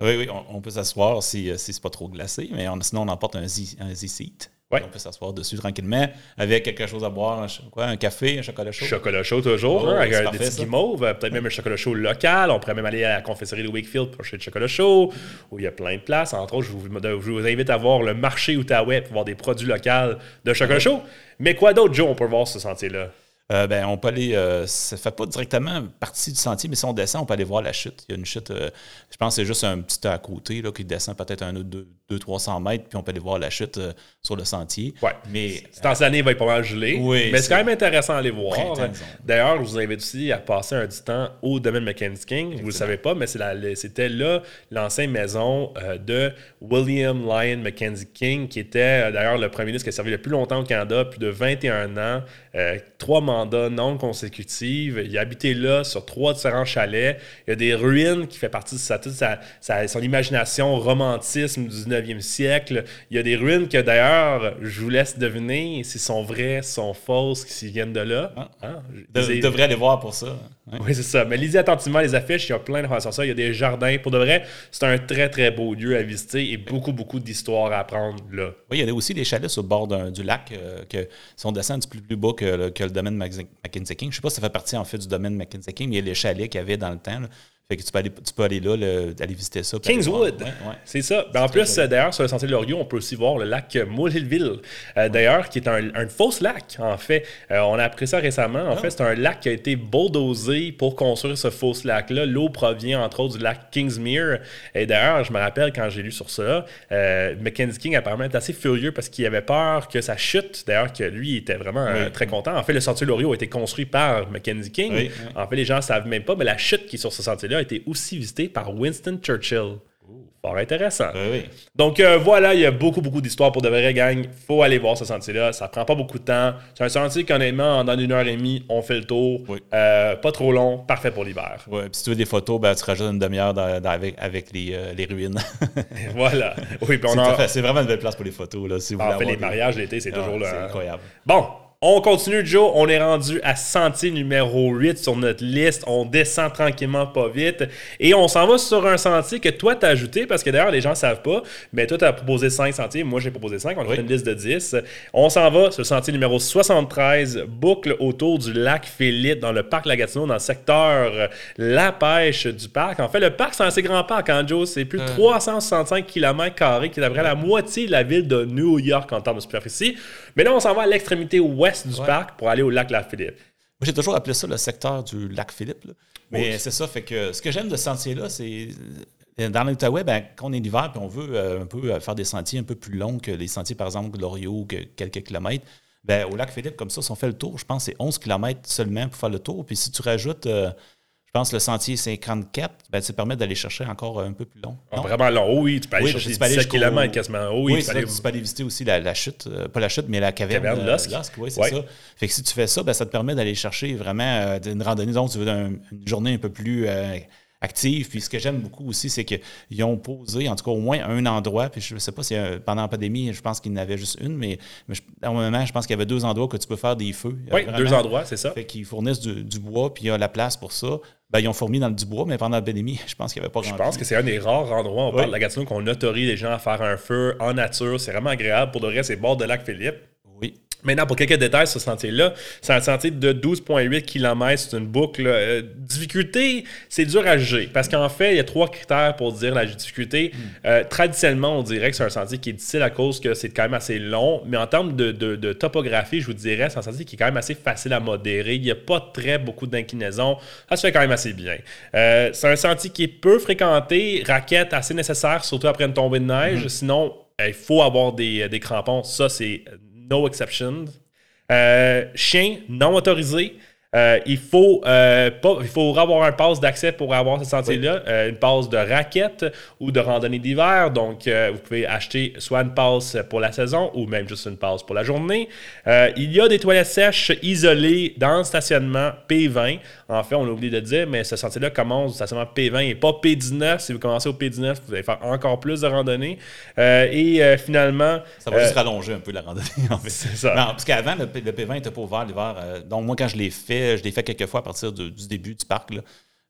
oui, oui, on, peut s'asseoir si, euh, si c'est pas trop glacé, mais sinon on emporte un Z-Seat. On peut s'asseoir dessus tranquillement avec quelque chose à boire, un, quoi, un café, un chocolat chaud.
Chocolat chaud toujours, oh, hein, avec des petits guimauves, peut-être même un chocolat chaud local. On pourrait même aller à la confesserie de Wakefield pour acheter du chocolat chaud, où il y a plein de places. Entre autres, je vous, je vous invite à voir le marché Outaouais pour voir des produits locaux de chocolat chaud. Mais quoi d'autre, Joe, on peut voir ce sentier-là?
Euh, ben, on peut aller. Euh, ça ne fait pas directement partie du sentier, mais si on descend, on peut aller voir la chute. Il y a une chute, euh, je pense que c'est juste un petit à côté là, qui descend peut-être un autre 200-300 mètres, puis on peut aller voir la chute sur le sentier.
Ouais. Mais, Cette année, il va être pas mal gelé. Oui, mais c'est quand même intéressant à aller voir. D'ailleurs, je vous invite aussi à passer un du temps au domaine Mackenzie King. Vous ne le savez pas, mais c'était là l'ancienne maison de William Lyon Mackenzie King, qui était d'ailleurs le premier ministre qui a servi le plus longtemps au Canada, plus de 21 ans, trois non consécutive. Il a habité là sur trois différents chalets. Il y a des ruines qui fait partie de sa, toute sa, son imagination, romantisme du 19e siècle. Il y a des ruines que d'ailleurs, je vous laisse deviner s'ils sont vraies, sont fausses, s'ils viennent de là.
Ah. Hein? devrais aller voir pour ça.
Oui, c'est ça. Mais lisez attentivement les affiches, il y a plein de sur ça. Il y a des jardins. Pour de vrai, c'est un très, très beau lieu à visiter et beaucoup, beaucoup d'histoires à apprendre là.
Oui, il y a aussi des chalets sur bord du lac euh, que si on descend peu plus bas que, le, que le domaine McKinsey King. Je ne sais pas si ça fait partie en fait du domaine McKinsey King, mais il y a les chalets qu'il y avait dans le temps. Fait que tu peux aller, tu peux aller là, aller visiter ça.
Kingswood, c'est ça. Ben, en plus, d'ailleurs, sur le sentier de Loriot, on peut aussi voir le lac Moulville, euh, d'ailleurs, qui est un, un faux lac, en fait. Euh, on a appris ça récemment. En ah. fait, c'est un lac qui a été bulldozé pour construire ce faux lac-là. L'eau provient, entre autres, du lac Kingsmere. Et d'ailleurs, je me rappelle quand j'ai lu sur ça, euh, Mackenzie King apparemment est assez furieux parce qu'il avait peur que ça chute. D'ailleurs, que lui était vraiment euh, très content. En fait, le sentier de Loriot a été construit par Mackenzie King. En fait, les gens ne savent même pas, mais la chute qui est sur ce sentier-là a été aussi visité par Winston Churchill. Fort intéressant. Donc euh, voilà, il y a beaucoup, beaucoup d'histoires pour de vrais gangs. faut aller voir ce sentier-là. Ça prend pas beaucoup de temps. C'est un sentier qu'honnêtement, dans une heure et demie, on fait le tour. Euh, pas trop long, parfait pour l'hiver.
Oui, si tu veux des photos, ben, tu rajoutes une demi-heure avec, avec les, euh, les, ruines. (laughs)
voilà.
Oui, c'est vraiment une belle place pour les photos. Là, si vous
en fait, les mariages l'été, c'est ah, toujours là.
C'est incroyable.
Bon, on continue, Joe. On est rendu à sentier numéro 8 sur notre liste. On descend tranquillement pas vite. Et on s'en va sur un sentier que toi, t'as ajouté, parce que d'ailleurs, les gens ne savent pas. Mais toi, tu as proposé 5 sentiers. Moi, j'ai proposé 5. On a fait une liste de 10. On s'en va sur le sentier numéro 73, boucle autour du lac Philippe, dans le parc Lagatineau, dans le secteur La Pêche du parc. En fait, le parc, c'est un assez grand parc, hein, Joe? C'est plus de 365 km, qui est à peu près la moitié de la ville de New York en termes de superficie. Mais là, on s'en va à l'extrémité ouest du parc pour aller au lac La-Philippe.
Moi, j'ai toujours appelé ça le secteur du lac Philippe. Mais c'est ça, fait que ce que j'aime de ce sentier-là, c'est euh, dans l'Outaouais, ben, quand on est l'hiver et on veut euh, un peu euh, faire des sentiers un peu plus longs que les sentiers, par exemple, l'Orio, que quelques kilomètres, ben, au lac Philippe, comme ça, si on fait le tour, je pense que c'est 11 km seulement pour faire le tour. Puis si tu rajoutes je pense que le sentier 54, ben, ça permet d'aller chercher encore un peu plus long.
Ah, vraiment long, oui, tu peux aller chercher 17 km quasiment. oui,
oui tu, peux aller... tu, peux aller... visiter aussi la, chute, euh, pas la chute, mais la caverne, caverne euh, Oui, c'est ça. Fait que si tu fais ça, ben, ça te permet d'aller chercher vraiment euh, une randonnée, donc tu veux une journée un peu plus active. Puis ce que j'aime beaucoup aussi, c'est qu'ils ont posé, en tout cas au moins un endroit, puis je ne sais pas si pendant la pandémie, je pense qu'il y en avait juste une, mais, mais un moment, je pense qu'il y avait deux endroits que tu peux faire des feux.
Oui, deux endroits, c'est ça.
Fait qu'ils fournissent du, du, bois, puis il y a la place pour ça. Ben, ils ont fourni dans le Dubois, mais pendant la pandémie, (laughs) je pense qu'il n'y avait pas grand
Je pense que c'est un des rares endroits on parle de la Gatineau qu'on autorise les gens à faire un feu en nature. C'est vraiment agréable. Pour de vrai, c'est bord de lac Philippe. Maintenant, pour quelques détails sur ce sentier-là, c'est un sentier de 12,8 km, c'est une boucle. Euh, difficulté, c'est dur à juger parce qu'en fait, il y a trois critères pour dire la difficulté. Euh, traditionnellement, on dirait que c'est un sentier qui est difficile à cause que c'est quand même assez long, mais en termes de, topographie, je vous dirais, c'est un sentier qui est quand même assez facile à modérer. Il n'y a pas très beaucoup d'inclinaison. Ça se fait quand même assez bien. Euh, c'est un sentier qui est peu fréquenté, raquette assez nécessaire, surtout après une tombée de neige. Mm-hmm. Sinon, il faut avoir des, des crampons. Ça, c'est no exceptions. Euh, chien non autorisé. Euh, il, faut, euh, pas, il faut avoir un pass d'accès pour avoir ce sentier-là, une passe de raquette ou de randonnée d'hiver. Donc, vous pouvez acheter soit une passe pour la saison ou même juste une passe pour la journée. il y a des toilettes sèches isolées dans le stationnement P20. En fait, on a oublié de dire, mais ce sentier-là commence au stationnement P20 et pas P19. Si vous commencez au P19, vous allez faire encore plus de randonnée. et finalement.
Ça va juste rallonger un peu la randonnée, en fait. C'est ça. Non, parce qu'avant, le, P20 était pas ouvert l'hiver. donc, moi, quand je l'ai fait, je l'ai fait quelques fois à partir du début du parc.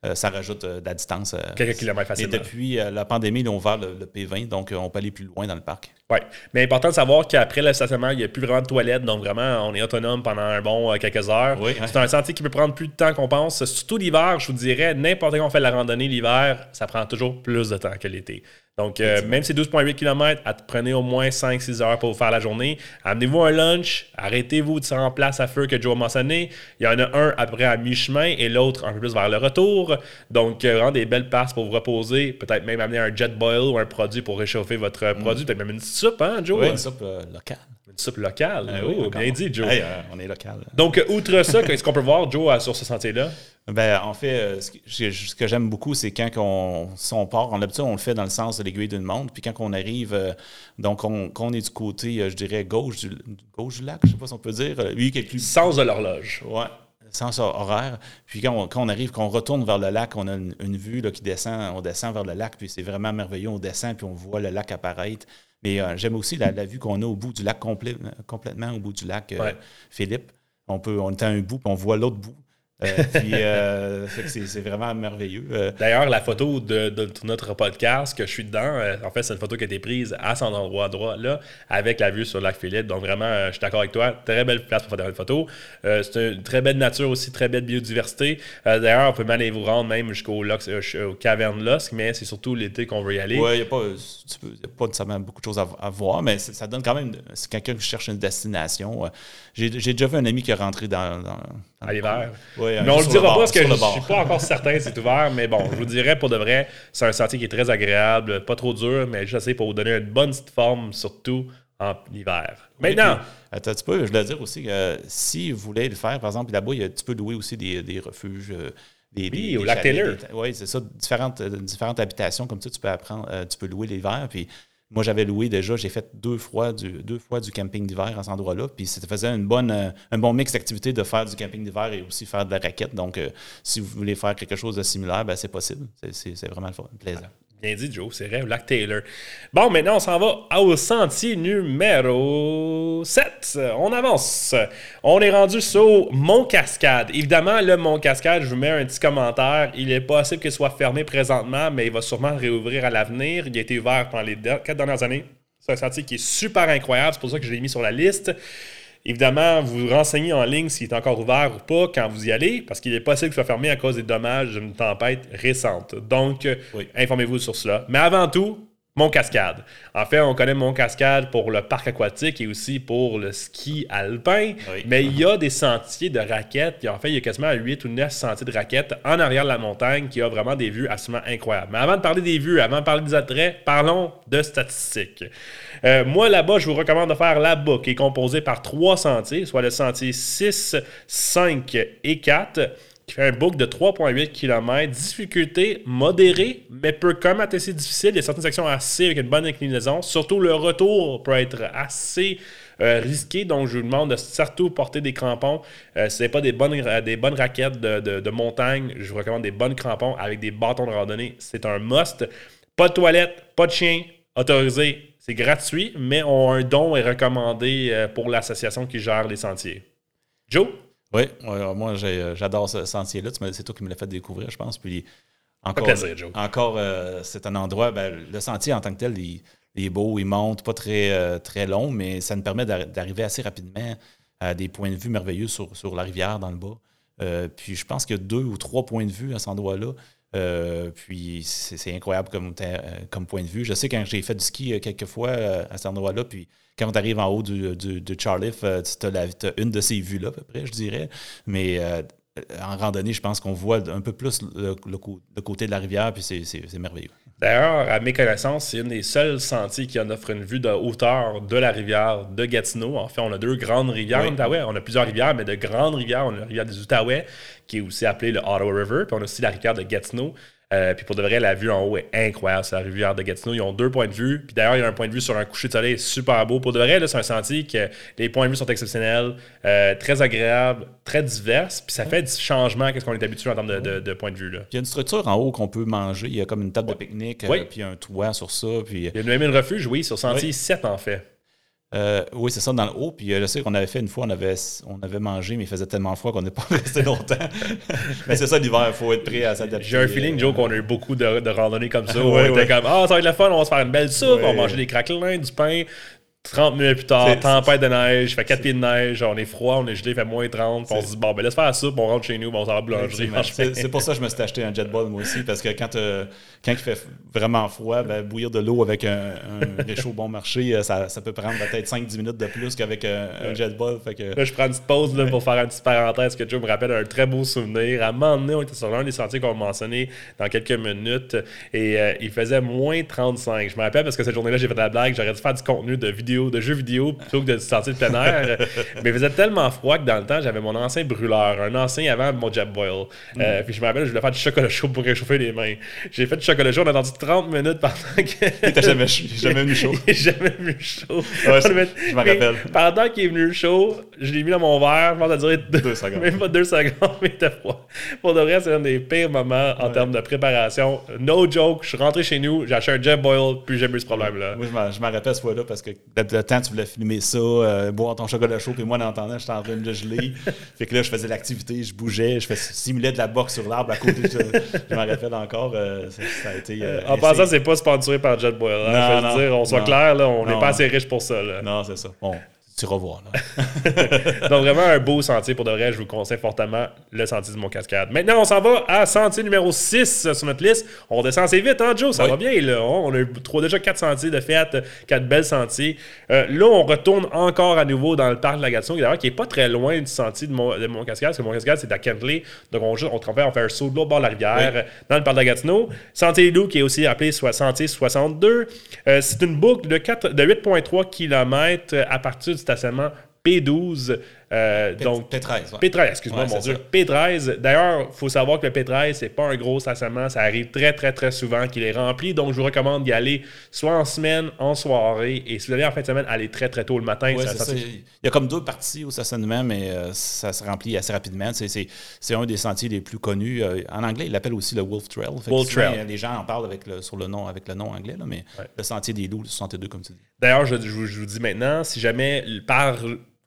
Euh, ça rajoute euh, de la distance. Euh,
quelques kilomètres facilement.
Et depuis la pandémie, ils ont ouvert le, P20, donc on peut aller plus loin dans le parc.
Oui, mais important de savoir qu'après le stationnement, il n'y a plus vraiment de toilettes, donc vraiment, on est autonome pendant un bon quelques heures. c'est un sentier qui peut prendre plus de temps qu'on pense. Surtout l'hiver, je vous dirais, n'importe quand on fait la randonnée l'hiver, ça prend toujours plus de temps que l'été. Donc, euh, même si c'est 12,8 km, prenez au moins 5-6 heures pour vous faire la journée. Amenez-vous un lunch, arrêtez-vous de se en place à feu que Joe a mentionné. Il y en a un après à mi-chemin et l'autre un peu plus vers le retour. Donc, euh, vraiment des belles passes pour vous reposer. Peut-être même amener un jet boil ou un produit pour réchauffer votre mm. produit. Peut-être même une soupe, hein, Joe?
Oui, une soupe euh, locale.
Une soupe locale. Ah oh, bien dit, Joe.
on est local.
Donc, outre ça, (laughs) qu'est-ce qu'on peut voir, Joe, sur ce sentier-là?
Ben, en fait, euh, ce que, j'aime beaucoup, c'est quand on, on part, en on le fait dans le sens de l'aiguille d'une montre. Puis quand on arrive, euh, donc on, quand on est du côté, euh, je dirais, gauche du, gauche du lac, je ne sais pas si on peut dire. Lui.
Sens de l'horloge.
Ouais sens horaire. Puis quand on, arrive, quand on retourne vers le lac, on a une, vue là, qui descend, on descend vers le lac, puis c'est vraiment merveilleux. On descend, puis on voit le lac apparaître. Mais j'aime aussi la, vue qu'on a au bout du lac, complètement au bout du lac Philippe. On, peut, on est à un bout, puis on voit l'autre bout. Euh, puis euh, (laughs) c'est vraiment merveilleux. Euh,
D'ailleurs, la photo de, notre podcast que je suis dedans, en fait, c'est une photo qui a été prise à son endroit droit là, avec la vue sur le lac Philippe. Donc vraiment, je suis d'accord avec toi. Très belle place pour faire une photo. c'est une très belle nature aussi, très belle biodiversité. D'ailleurs, on peut même aller vous rendre même jusqu'au au caverne Losk, mais c'est surtout l'été qu'on veut y aller.
Oui, il n'y a, pas, pas nécessairement beaucoup de choses à, voir, mais ça donne quand même. C'est quelqu'un qui cherche une destination. J'ai déjà vu un ami qui est rentré dans.
à l'hiver. Mais on le dira pas parce que je ne suis pas encore certain si c'est ouvert. Mais bon, je vous dirais pour de vrai, c'est un sentier qui est très agréable, pas trop dur, mais j'essaie pour vous donner une bonne petite forme, surtout en hiver. Maintenant.
attends, tu peux, je dois dire aussi que si vous voulez le faire, par exemple, là-bas, tu peux louer aussi des, des refuges. Euh, des,
oui, au lac Taylor.
Oui, c'est ça, différentes, différentes habitations comme ça, tu peux apprendre, euh, tu peux louer l'hiver. Puis moi, j'avais loué déjà, j'ai fait deux fois du, deux fois du camping d'hiver à cet endroit-là. Puis ça faisait euh, un bon mix d'activités de faire du camping d'hiver et aussi faire de la raquette. Donc, euh, si vous voulez faire quelque chose de similaire, ben, c'est possible. C'est vraiment plaisir.
Bien dit, Joe, c'est vrai, Lac Taylor. Bon, maintenant, on s'en va au sentier numéro 7. On avance. On est rendu sur Mont Cascade. Évidemment, le Mont Cascade, je vous mets un petit commentaire. Il est possible qu'il soit fermé présentement, mais il va sûrement réouvrir à l'avenir. Il a été ouvert pendant les quatre dernières années. C'est un sentier qui est super incroyable. C'est pour ça que je l'ai mis sur la liste. Évidemment, vous renseignez en ligne s'il est encore ouvert ou pas quand vous y allez, parce qu'il est possible qu'il soit fermé à cause des dommages d'une tempête récente. Donc, informez-vous sur cela. Mais avant tout, Mont Cascade. En fait, on connaît Mont Cascade pour le parc aquatique et aussi pour le ski alpin, mais il y a des sentiers de raquettes. En fait, il y a quasiment 8 ou 9 sentiers de raquettes en arrière de la montagne qui a vraiment des vues absolument incroyables. Mais avant de parler des vues, avant de parler des attraits, parlons de statistiques. Euh, moi, là-bas, je vous recommande de faire là-bas, qui est composé par trois sentiers, soit le sentier 6, 5 et 4 qui fait un book de 3,8 km. Difficulté modérée, mais peut quand même être assez difficile. Il y a certaines sections assez avec une bonne inclinaison. Surtout le retour peut être assez euh, risqué. Donc, je vous demande de surtout porter des crampons. Euh, ce n'est pas des bonnes, des bonnes raquettes de, montagne, je vous recommande des bonnes crampons avec des bâtons de randonnée. C'est un must. Pas de toilette, pas de chien, autorisé c'est gratuit, mais un don est recommandé euh, pour l'association qui gère les sentiers. Joe?
Oui, moi euh, j'adore ce sentier-là. C'est toi qui me l'as fait découvrir, je pense. Puis
encore, plaisir, Joe.
Encore, euh, c'est un endroit, ben, le sentier en tant que tel, il, est beau, il monte, pas très, très long, mais ça nous permet d'arriver assez rapidement à des points de vue merveilleux sur, sur la rivière dans le bas. puis je pense qu'il y a deux ou trois points de vue à cet endroit-là. puis c'est incroyable comme, comme point de vue. Je sais quand j'ai fait du ski quelques fois à cet endroit-là, puis quand tu arrives en haut du, du, Charliff, tu as, une de ces vues-là à peu près, je dirais. Mais en randonnée, je pense qu'on voit un peu plus le, côté de la rivière, puis c'est merveilleux.
D'ailleurs, à mes connaissances, c'est une des seuls sentiers qui en offre une vue de hauteur de la rivière de Gatineau. En fait, on a deux grandes rivières en Outaouais. On a plusieurs rivières, mais de grandes rivières. On a la rivière des Outaouais, qui est aussi appelée le Ottawa River, puis on a aussi la rivière de Gatineau. Euh, puis pour de vrai, la vue en haut est incroyable sur la rivière de Gatineau. Ils ont deux points de vue. Puis d'ailleurs, il y a un point de vue sur un coucher de soleil super beau. Pour de vrai, c'est un sentier que les points de vue sont exceptionnels, euh, très agréables, très divers. Puis ça fait du changement qu'est-ce qu'on est habitué en termes de, de, point de vue. Là.
il y a une structure en haut qu'on peut manger. Il y a comme une table de pique-nique, euh, puis un toit sur ça. Puis...
Il y a même une refuge, oui, sur sentier 7 en fait.
Euh, oui, c'est ça, dans le haut. Puis euh, je sais qu'on avait fait une fois, on avait, on avait mangé, mais il faisait tellement froid qu'on n'est pas (laughs) resté longtemps. mais c'est ça, l'hiver, il faut être prêt à s'adapter.
J'ai un feeling, Joe, qu'on a eu beaucoup de, de randonnées comme ça. Où (laughs) on était comme, ah, ça va être le fun, on va se faire une belle soupe, on va manger des craquelins, du pain. 30 minutes plus tard, tempête de neige, fait 4 pieds de neige, on est froid, on est gelé, il fait moins 30. On se dit, bon, ben laisse faire la soupe, on rentre chez nous, on s'en va boulangerie.
C'est pour ça que je me suis acheté un jetball moi aussi, parce que quand, euh, quand il fait vraiment froid, ben, bouillir de l'eau avec un, (laughs) réchaud bon marché, euh, ça, ça peut prendre peut-être 5-10 minutes de plus qu'avec un, jetball. Fait que...
Là, je prends une petite pause là, pour faire une petite parenthèse que Joe me rappelle un très beau souvenir. À un moment donné, on était sur l'un des sentiers qu'on va mentionner dans quelques minutes et euh, il faisait moins 35. Je me rappelle parce que cette journée-là, j'ai fait la blague, j'aurais dû faire du contenu de vidéo, de jeux vidéo plutôt que de sortir de plein air. (laughs) mais il faisait tellement froid que dans le temps, j'avais mon ancien brûleur, un ancien avant mon Jet Boil. Euh, mm. puis je me rappelle, je voulais faire du chocolat chaud pour réchauffer les mains. J'ai fait du chocolat chaud, on a attendu 30 minutes pendant que.
T'as jamais, jamais venu chaud. (laughs)
jamais venu chaud.
je me rappelle.
Pendant qu'il est venu chaud, je l'ai mis dans mon verre, je pense à durer deux, secondes. (laughs) Même pas deux secondes, mais il était froid. Pour de vrai, c'est un des pires moments en termes de préparation. No joke, je suis rentré chez nous, j'ai acheté un Jet Boil, puis j'ai eu ce problème-là.
Moi, je m'en rappelle ce fois-là parce que le temps, tu voulais filmer ça, euh, boire ton chocolat chaud, puis moi, en entendant, j'étais en train de geler. (laughs) fait que là, je faisais l'activité, je bougeais, je faisais, simulais de la boxe sur l'arbre à côté. je, je m'en rappelle encore. Euh, ça, a été. Euh,
en passant, c'est pas sponsoré par JetBoil. Hein, je veux dire, on soit clair, là, on n'est pas assez riche pour ça. Là.
Non, c'est ça. Bon, tu revois. (laughs)
Donc, vraiment un beau sentier. Pour de vrai, je vous conseille fortement le sentier du Mont-Cascade. Maintenant, on s'en va à sentier numéro 6 sur notre liste. On descend assez vite, hein, Joe? Ça va bien, là. On a eu déjà quatre sentiers de fête, quatre belles sentiers. Euh, là, on retourne encore à nouveau dans le parc de la Gatineau, d'ailleurs, qui est pas très loin du sentier de, Mont-Cascade, parce que Mont-Cascade, c'est à Kentley. Donc, on, on, on fait un saut de l'autre bord de la rivière dans le parc de la Gatineau. Sentier Loup, qui est aussi appelé Sentier 62. Euh, c'est une boucle de, de 8,3 km à partir du stationnement P12
euh, donc, P13.
P13, excuse-moi, mon Dieu. P13. D'ailleurs, il faut savoir que le P13, c'est pas un gros stationnement. Ça arrive très, très, très souvent qu'il est rempli. Donc, je vous recommande d'y aller soit en semaine, en soirée. Et si vous allez en fin de semaine, allez très, très tôt le matin.
Il y a comme deux parties au stationnement, mais euh, ça se remplit assez rapidement. C'est un des sentiers les plus connus. Euh, en anglais, il l'appelle aussi le Wolf Trail.
Wolf Trail.
Les gens en parlent avec le, sur le nom, avec le nom anglais, là, mais le sentier des loups, le 62, comme tu dis.
D'ailleurs, je, je, vous dis maintenant, si jamais par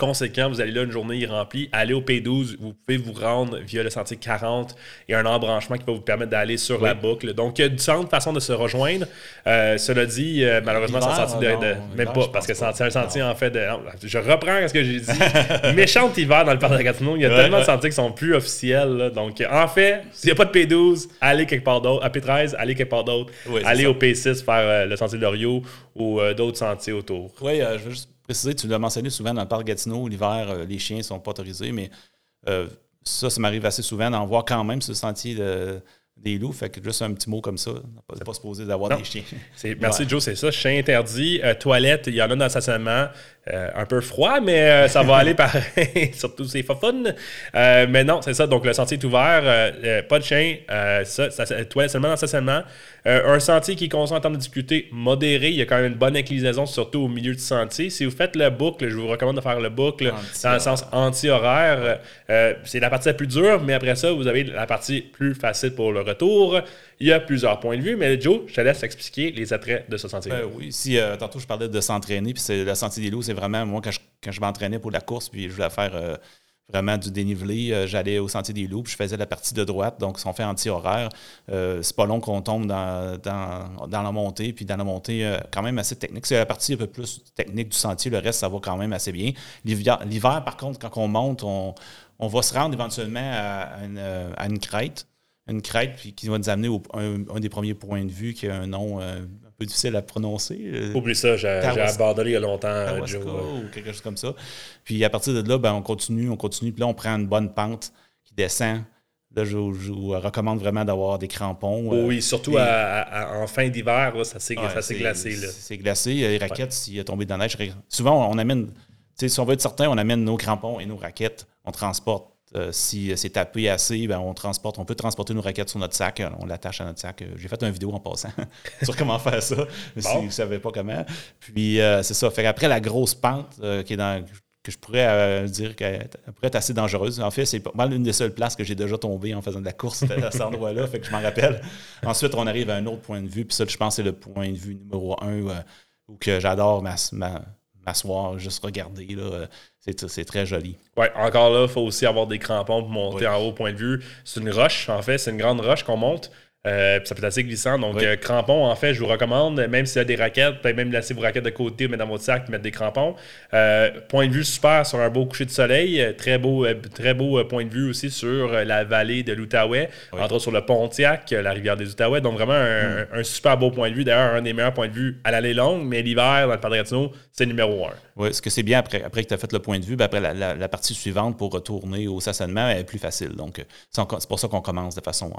conséquent, vous allez là une journée remplie, allez au P12, vous pouvez vous rendre via le sentier 40 et un embranchement qui va vous permettre d'aller sur la boucle. Donc, il y a différentes façons de se rejoindre. Euh, cela dit, euh, malheureusement, c'est un sentier de, Même pas, parce que c'est un sentier en fait de. je reprends ce que j'ai dit. (laughs) Méchant hiver dans le parc de Gatineau. Il y a tellement de sentiers qui sont plus officiels. Donc, en fait, s'il n'y a pas de P12, allez quelque part d'autre. À P13, allez quelque part d'autre. allez au P6 faire euh, le sentier de Loriot ou d'autres sentiers autour.
Oui, je veux juste préciser, tu l'as mentionné souvent dans le parc Gatineau, l'hiver, euh, les chiens ne sont pas autorisés, mais euh, ça, ça m'arrive assez souvent d'en voir quand même ce sentier des loups. Fait que juste un petit mot comme ça, on pas, pas supposé d'avoir des chiens.
Merci Joe, c'est ça. Chien interdit. Euh, toilette, il y en a dans le stationnement. Euh, un peu froid, mais euh, ça va aller pareil, (laughs) surtout c'est fun. Euh, mais non, c'est ça. Donc, le sentier est ouvert, pas de chien, ça, ça, toilette seulement dans stationnement. un sentier qui est en termes de difficulté modéré. Il y a quand même une bonne inclinaison, surtout au milieu du sentier. Si vous faites le boucle, je vous recommande de faire le boucle dans le sens anti-horaire. c'est la partie la plus dure, mais après ça, vous avez la partie plus facile pour le retour. Il y a plusieurs points de vue, mais Joe, je te laisse expliquer les attraits de ce sentier.
Ben oui, si tantôt je parlais de s'entraîner, puis c'est le sentier des loups, c'est vraiment moi quand je, quand je m'entraînais pour la course, puis je voulais faire euh, vraiment du dénivelé. J'allais au Sentier des Loups, je faisais la partie de droite, donc si on fait anti-horaire, c'est pas long qu'on tombe dans, dans, la montée, puis dans la montée, quand même assez technique. C'est la partie un peu plus technique du sentier, le reste, ça va quand même assez bien. L'hiver, par contre, quand on monte, on, on va se rendre éventuellement à une crête une crête puis qui va nous amener au un, des premiers points de vue qui a un nom euh, un peu difficile à prononcer.
Euh, Oublie ça, j'ai abandonné il y a longtemps, euh, Joe.
ou quelque chose comme ça. Puis à partir de là, ben, on continue, on continue. Puis là, on prend une bonne pente qui descend. Là, je, vous recommande vraiment d'avoir des crampons.
oui, surtout en fin d'hiver, ça s'est glacé.
C'est glacé. Les raquettes, s'il a tombé dans la neige, souvent, on amène, si on veut être certain, on amène nos crampons et nos raquettes. On transporte euh, si c'est tapé assez, ben, on transporte, on peut transporter nos raquettes sur notre sac, on l'attache à notre sac. J'ai fait une vidéo en passant (laughs) sur comment faire ça, si vous ne savez pas comment. Puis euh, c'est ça. Fait après la grosse pente euh, qui est dans que je pourrais dire qu'elle pourrait être assez dangereuse. En fait, c'est pas mal une des seules places que j'ai déjà tombé en faisant de la course à cet (laughs) endroit-là, fait que je m'en rappelle. Ensuite, on arrive à un autre point de vue, puis ça, je pense, c'est le point de vue numéro un où, que j'adore m'asseoir, juste regarder. Là. C'est très joli.
Oui, encore là, il faut aussi avoir des crampons pour monter en haut point de vue. C'est une roche, en fait, c'est une grande roche qu'on monte. Euh, ça peut être assez glissant. Donc, euh, crampons, en fait, je vous recommande, même s'il y a des raquettes, peut-être même laisser vos raquettes de côté, mettre dans votre sac, mettre des crampons. Euh, point de vue super sur un beau coucher de soleil. Très beau, très beau point de vue aussi sur la vallée de l'Outaouais, entre autres sur le Pontiac, la rivière des Outaouais. Donc, vraiment un, hmm. super beau point de vue. D'ailleurs, un des meilleurs points de vue à l'année longue, mais l'hiver, dans le Padre c'est numéro un.
Oui, ce que c'est bien après, après que tu as fait le point de vue, ben après la, partie suivante pour retourner au stationnement est plus facile. Donc, c'est pour ça qu'on commence de façon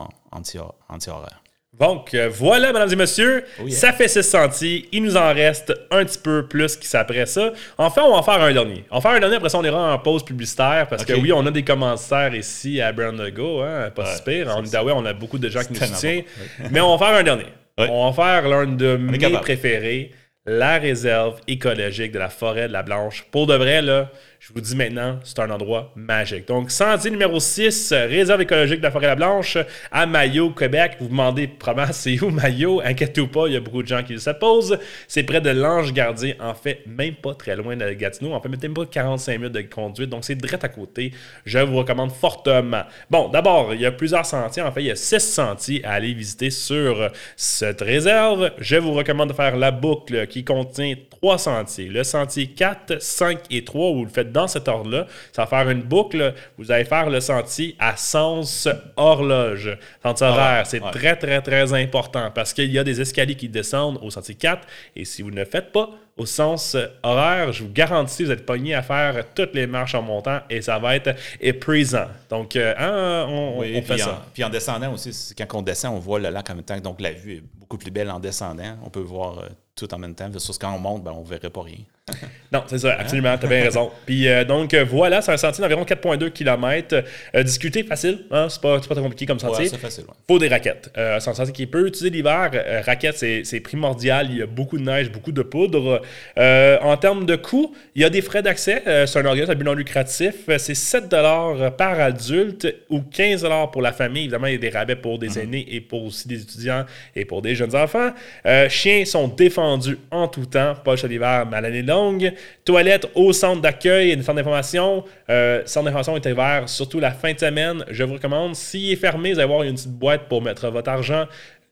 Donc, euh, voilà, mesdames et messieurs, oh, ça fait 6 centimes. Il nous en reste un petit peu plus qui s'après ça. Enfin, on va en faire un dernier. On va faire un dernier, après ça, on ira en pause publicitaire parce que oui, on a des commentaires ici à Brand Go, hein, pas si pire. En Outaouais, on a beaucoup de gens qui nous soutiennent. Mais on va faire un dernier. On va faire l'un de mes préférés, la réserve écologique de la forêt de la Blanche. Pour de vrai, là, je vous dis maintenant, c'est un endroit magique. Donc, sentier numéro 6, réserve écologique de la Forêt-la-Blanche, à Mayo, Québec. Vous vous demandez probablement (laughs) c'est où Mayo? Inquiétez-vous pas, il y a beaucoup de gens qui se posent. C'est près de l'Ange Gardien, en fait, même pas très loin de Gatineau. En fait, même pas 45 minutes de conduite, donc c'est direct à côté. Je vous recommande fortement. Bon, d'abord, il y a plusieurs sentiers. En fait, il y a 6 sentiers à aller visiter sur cette réserve. Je vous recommande de faire la boucle qui contient trois sentiers. Le sentier 4, 5 et 3, où vous le faites dans cet ordre-là. Ça va faire une boucle. Vous allez faire le sentier à sens horloge. Sentier horaire, c'est très, très, très important parce qu'il y a des escaliers qui descendent au sentier 4 et si vous ne le faites pas, au sens horaire, je vous garantis, vous êtes pogné à faire toutes les marches en montant et ça va être épuisant. Donc, euh, hein, on, fait ça.
puis en descendant aussi, quand on descend, on voit le lac en même temps. Donc, la vue est beaucoup plus belle en descendant. On peut voir euh, tout en même temps. Versus quand on monte, ben, on ne verrait pas rien. (laughs)
non, c'est ça, absolument, tu as bien raison. Puis euh, donc euh, voilà, c'est un sentier d'environ 4,2 km. Euh, discuter, facile, hein? c'est pas, pas très compliqué comme sentier.
Ouais, c'est facile. Ouais.
Faut des raquettes. c'est un sentier qui peut utiliser l'hiver. raquettes, c'est primordial. Il y a beaucoup de neige, beaucoup de poudre. en termes de coût, il y a des frais d'accès. c'est un organisme à but non lucratif. C'est 7 par adulte ou 15 pour la famille. Évidemment, il y a des rabais pour des mhm. aînés et pour aussi des étudiants et pour des jeunes enfants. chiens sont défendus en tout temps, pas l'hiver, mais à l'année longue. Toilettes au centre d'accueil et des centres d'information. Euh, centre d'information est ouvert surtout la fin de semaine. Je vous recommande, s'il est fermé, vous allez avoir une petite boîte pour mettre votre argent.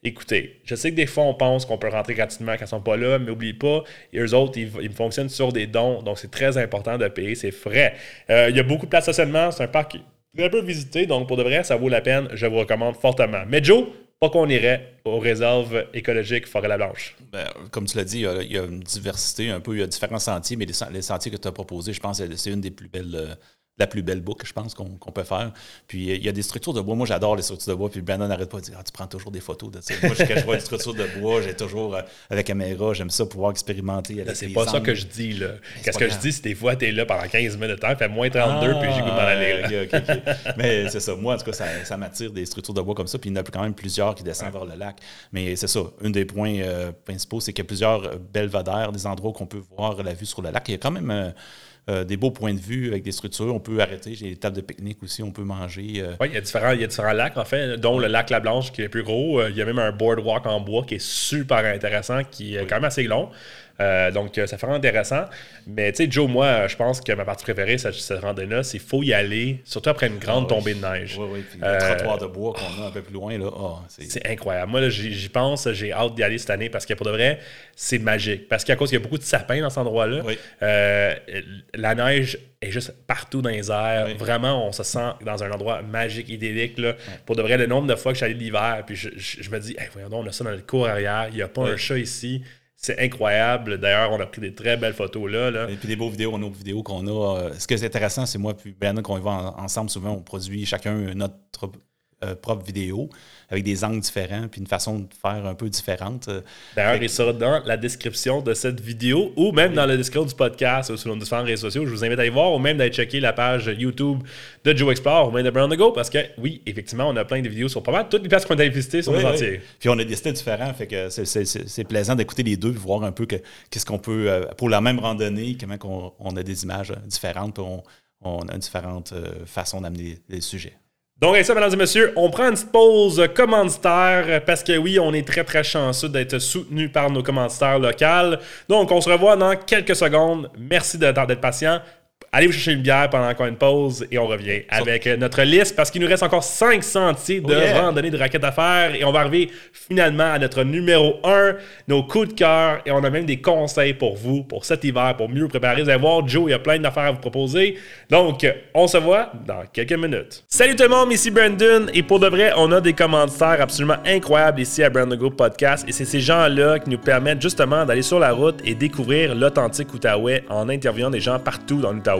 Écoutez, je sais que des fois, on pense qu'on peut rentrer gratuitement quand ils ne sont pas là, mais n'oubliez pas, eux autres, ils, fonctionnent sur des dons, donc c'est très important de payer ses frais. Euh, il y a beaucoup de places stationnement, c'est un parc très peu visité, donc pour de vrai, ça vaut la peine, je vous recommande fortement. Mais Joe, pas qu'on irait aux réserves écologiques Forêt-la-Blanche.
Ben, comme tu l'as dit, il y, a, une diversité un peu, il y a différents sentiers, mais les, sentiers que tu as proposés, je pense que c'est une des plus belles euh, la plus belle boucle, je pense, qu'on peut faire. Puis il y a des structures de bois. Moi, j'adore les structures de bois. Puis Brandon n'arrête pas de dire ah, Tu prends toujours des photos de ça. Moi, quand je vois une structure de bois, j'ai toujours, euh, avec caméra, j'aime ça pouvoir expérimenter.
C'est pas ça que je dis. là. Qu'est-ce que je dis, c'est des fois, tu es là pendant 15 minutes de temps, fait moins 32, puis j'ai goût d'en aller.
Mais c'est ça. Moi, en tout cas, ça, m'attire des structures de bois comme ça. Puis il y en a quand même plusieurs qui descendent vers le lac. Mais c'est ça. Un des points euh, principaux, c'est qu'il y a plusieurs belvédères, des endroits où on peut voir la vue sur le lac. Il y a quand même des beaux points de vue avec des structures. On peut arrêter. J'ai des tables de pique-nique aussi. On peut manger.
Oui, il y, a différents, il y a différents lacs, en fait, dont le lac La Blanche qui est le plus gros. Il y a même un boardwalk en bois qui est super intéressant, qui est quand même assez long. Euh, donc, euh, ça fait intéressant. Mais tu sais, Joe, moi, je pense que ma partie préférée, cette, cette randonnée-là, c'est qu'il faut y aller, surtout après une grande ah tombée de neige.
Oui, oui. Puis le euh, trottoir de bois qu'on a un peu plus loin, là, oh,
c'est incroyable. Moi, j'y pense, j'ai hâte d'y aller cette année parce que pour de vrai, c'est magique. Parce qu'à cause qu'il y a beaucoup de sapins dans cet endroit-là, la neige est juste partout dans les airs. Vraiment, on se sent dans un endroit magique, idyllique. Là. Pour de vrai, le nombre de fois que je suis allé l'hiver, puis je, me dis, voyons donc, on a ça dans le cours arrière, il n'y a pas un chat ici. C'est incroyable. D'ailleurs, on a pris des très belles photos là.
Et puis des beaux vidéos, nos vidéos qu'on a. Euh, ce qui est intéressant, c'est moi puis Ben, qu'on y va ensemble, souvent, on produit chacun notre euh, propre vidéo avec des angles différents puis une façon de faire un peu différente. Euh,
D'ailleurs, il sera dans la description de cette vidéo ou même dans la description du podcast ou sur nos différents réseaux sociaux. Je vous invite à y voir ou même d'aller checker la page YouTube de Joe Explore ou même de Brown Go parce que oui, effectivement, on a plein de vidéos sur pas mal toutes les places qu'on a visitées sur nos entiers.
Puis on a des styles différents, fait que c'est plaisant d'écouter les deux voir un peu qu'est-ce qu'on peut, euh, pour la même randonnée, comment on, a des images différentes, on, on a différentes façons d'amener les sujets.
Donc, et ça, mesdames et messieurs, on prend une petite pause commanditaire parce que oui, on est très très chanceux d'être soutenu par nos commanditaires locaux. Donc, on se revoit dans quelques secondes. Merci d'être patient. Allez vous chercher une bière pendant qu'on a une pause et on revient avec notre liste parce qu'il nous reste encore 5 sentiers de oh randonnée de raquettes à faire et on va arriver finalement à notre numéro 1, nos coups de cœur et on a même des conseils pour vous pour cet hiver pour mieux vous préparer. Vous allez voir, Joe, il y a plein d'affaires à vous proposer. Donc, on se voit dans quelques minutes. Salut tout le monde, ici Brandon et pour de vrai, on a des commentaires absolument incroyables ici à Brandon Group Podcast et c'est ces gens-là qui nous permettent justement d'aller sur la route et découvrir l'authentique Outaouais en interviewant des gens partout dans l'Outaouais.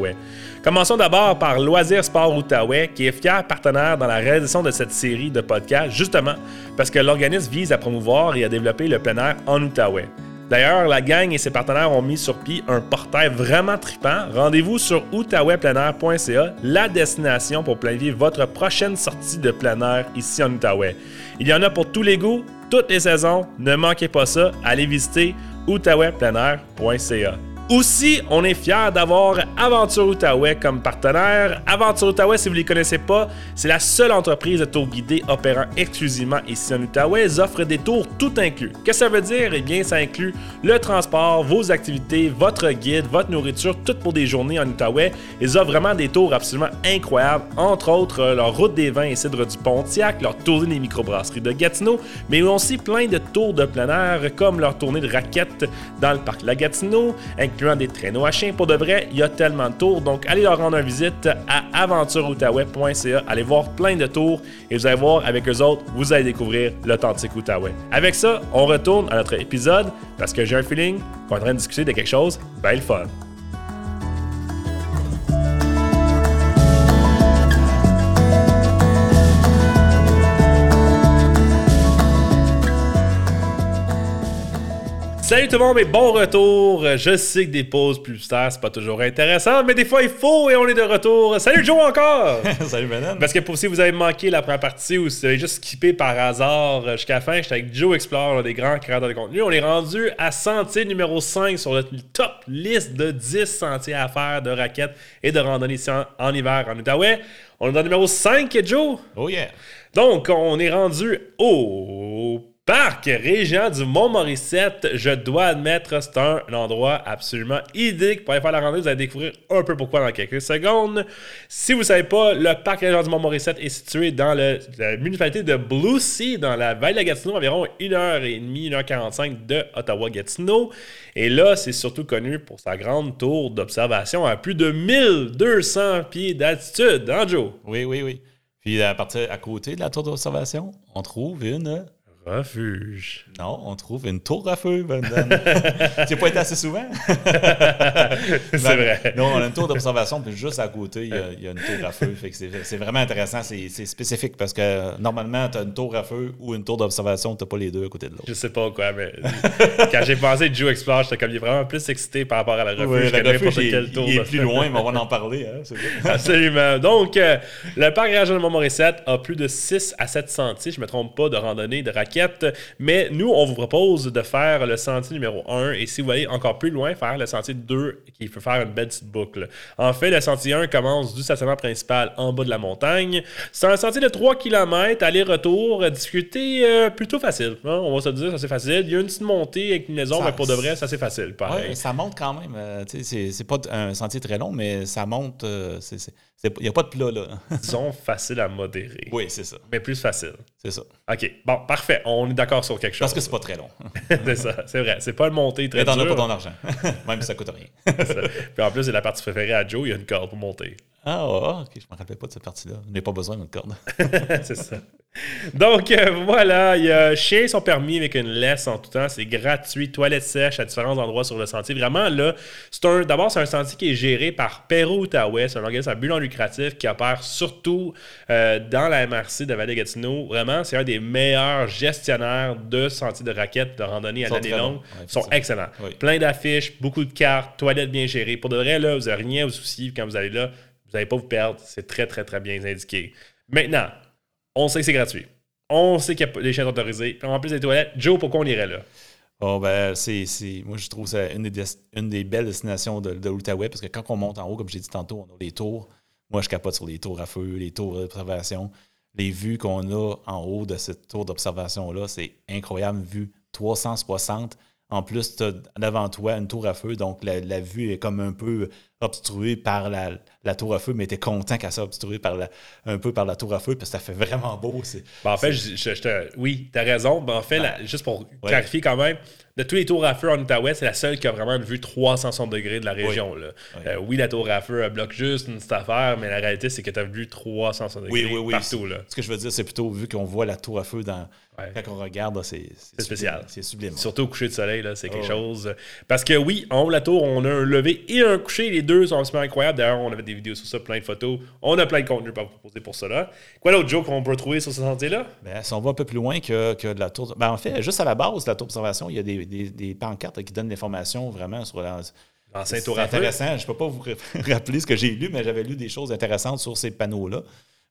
Commençons d'abord par Loisir Sport Outaouais, qui est fier partenaire dans la réalisation de cette série de podcasts, justement parce que l'organisme vise à promouvoir et à développer le plein air en Outaouais. D'ailleurs, la gang et ses partenaires ont mis sur pied un portail vraiment trippant. Rendez-vous sur outaouaipleinair.ca, la destination pour planifier votre prochaine sortie de plein air ici en Outaouais. Il y en a pour tous les goûts, toutes les saisons. Ne manquez pas ça. Allez visiter outaouaipleinair.ca. Aussi, on est fiers d'avoir Aventure Outaouais comme partenaire. Aventure Outaouais, si vous ne les connaissez pas, c'est la seule entreprise de tour guidés opérant exclusivement ici en Outaouais. Ils offrent des tours tout inclus. Que ça veut dire? Eh bien, ça inclut le transport, vos activités, votre guide, votre nourriture, tout pour des journées en Outaouais. Ils offrent vraiment des tours absolument incroyables, entre autres euh, leur route des vins et cidre du Pontiac, leur tournée des microbrasseries de Gatineau, mais aussi plein de tours de plein air comme leur tournée de raquettes dans le parc La Gatineau, des traîneaux à chiens. Pour de vrai, il y a tellement de tours. Donc, allez leur rendre une visite à aventureoutaouais.ca. Allez voir plein de tours et vous allez voir avec eux autres, vous allez découvrir l'authentique Outaouais. Avec ça, on retourne à notre épisode parce que j'ai un feeling qu'on est en train de discuter de quelque chose bien le fun. Salut tout le monde et bon retour. Je sais que des pauses publicitaires, c'est pas toujours intéressant, mais des fois il faut et on est de retour. Salut Joe encore! (laughs)
Salut Benin!
Parce que pour si vous avez manqué la première partie ou si vous avez juste skippé par hasard jusqu'à la fin, j'étais avec Joe Explore, des grands créateurs de contenu. On est rendu à sentier numéro 5 sur notre top liste de 10 sentiers à faire de raquettes et de randonnées ici en, hiver en Outaouais. On est dans le numéro 5, Joe?
Oh yeah!
Donc, on est rendu au Parc Régent du Mont-Mauricette, je dois admettre, c'est un, endroit absolument idyllique pour aller faire la randonnée. Vous allez découvrir un peu pourquoi dans quelques secondes. Si vous ne savez pas, le Parc Régent du Mont-Mauricette est situé dans la municipalité de Blue Sea, dans la vallée de Gatineau, environ 1h30, 1h45 de Ottawa-Gatineau. Et là, c'est surtout connu pour sa grande tour d'observation à plus de 1200 pieds d'altitude, hein, Joe?
Oui, oui, oui. Puis à partir à côté de la tour d'observation, on trouve une
Refuge.
Non, on trouve une tour à feu, Brendan. tu n'as (laughs) pas été assez souvent? (laughs)
c'est vrai.
Non, on a une tour d'observation, puis juste à côté, il y a, une tour à feu. c'est vraiment intéressant. C'est spécifique parce que normalement, tu as une tour à feu ou une tour d'observation, tu n'as pas les deux à côté de l'autre.
Je sais pas quoi, mais quand j'ai pensé Joe Explore, j'étais comme il est vraiment plus excité par rapport à la refuge
que n'importe quelle tour. Il est plus loin, mais on va en parler. Hein, (laughs)
Absolument. Donc, euh, le parc régional de Montmorissette a plus de 6 à 7 sentiers, je ne me trompe pas, de randonnée de raquettes Mais nous, on vous propose de faire le sentier numéro 1 et si vous allez encore plus loin, faire le sentier 2 qui peut faire une belle petite boucle. En fait, le sentier 1 commence du stationnement principal en bas de la montagne. C'est un sentier de 3 km, aller-retour, difficulté euh, plutôt facile. hein, on va se dire, ça c'est facile. Il y a une petite montée avec une maison,
Ça-
mais pour de vrai, ça c'est facile. Pareil.
Ouais, ça monte quand même. euh, c'est pas un sentier très long, mais ça monte. euh, c'est- Il n'y a pas de plat, là. (laughs)
Disons facile à modérer.
oui, c'est ça.
Mais plus facile.
C'est ça.
OK. Bon, parfait. On est d'accord sur quelque chose.
Parce que c'est pas très long. (laughs)
c'est ça, c'est vrai. C'est pas le montée très
Mais t'en as pas ton argent. (laughs) même si ça coûte rien.
Ça. Puis en plus, c'est la partie préférée à Joe, il y a une corde pour monter.
Ah, ah, ok, je me rappelais pas de cette partie-là. Je n'ai pas besoin d'une corde. (laughs)
c'est ça. Donc euh, voilà, il y a chien son permis avec une laisse en tout temps, c'est gratuit, toilette sèche à différents endroits sur le sentier. Vraiment là, c'est un d'abord c'est un sentier qui est géré par Perro Outaouais, c'est un organisme à but non lucratif qui opère surtout euh, dans la MRC de Vallée-Gatineau. Vraiment, c'est un des meilleurs gestionnaires de sentiers de raquettes de randonnée à
sont
l'année longue.
Ouais,
Ils sont
effectivement.
excellents.
Oui.
Plein d'affiches, beaucoup de cartes, toilettes bien gérées. Pour de vrai là, vous n'avez rien à vous soucier quand vous allez là, vous n'allez pas vous perdre, c'est très très très bien indiqué. Maintenant, on sait que c'est gratuit. On sait qu'il y a des chaînes autorisées. En plus des toilettes, Joe, pourquoi on irait là?
Oh, ben, c'est, moi, je trouve ça une des, une des belles destinations de, de l'Outaouais parce que quand on monte en haut, comme j'ai dit tantôt, on a les tours. Moi, je capote sur les tours à feu, les tours d'observation. Les vues qu'on a en haut de cette tour d'observation-là, c'est incroyable. Vue 360. En plus, tu as devant toi une tour à feu, donc la, la vue est comme un peu obstruée par la, la tour à feu, mais tu es content qu'elle soit obstruée par la, un peu par la tour à feu parce que ça fait vraiment beau. C'est,
Ben, en fait, je, je- je oui, tu as raison. Ben, en fait, la- juste pour clarifier quand même, de tous les tours à feu en Outaouais, c'est la seule qui a vraiment une vue 360 degrés de la région. là.
Oui.
Euh, oui, la tour à feu elle bloque juste une petite affaire, mais la réalité, c'est que tu as vu 360 degrés
Oui, oui, oui.
partout. Là.
Ce que je veux dire, c'est plutôt vu qu'on voit la tour à feu dans,
Ouais.
quand on regarde, c'est
spécial.
C'est sublime.
Surtout au coucher de soleil, là, c'est quelque
Oh,
chose. Parce que oui, en haut de la tour, on a un lever et un coucher. Les deux sont absolument incroyables. D'ailleurs, on avait des vidéos sur ça, plein de photos. On a plein de contenu à vous proposer pour cela. Quoi d'autre, Joe, qu'on peut trouver sur ce sentier-là?
Ben, si on va un peu plus loin que, que de la tour. Ben, en fait, juste à la base de la tour d'observation, il y a des, des, des pancartes qui donnent l'information vraiment sur la. C'est intéressant. Je ne peux pas vous (laughs) rappeler ce que j'ai lu, mais j'avais lu des choses intéressantes sur ces panneaux-là.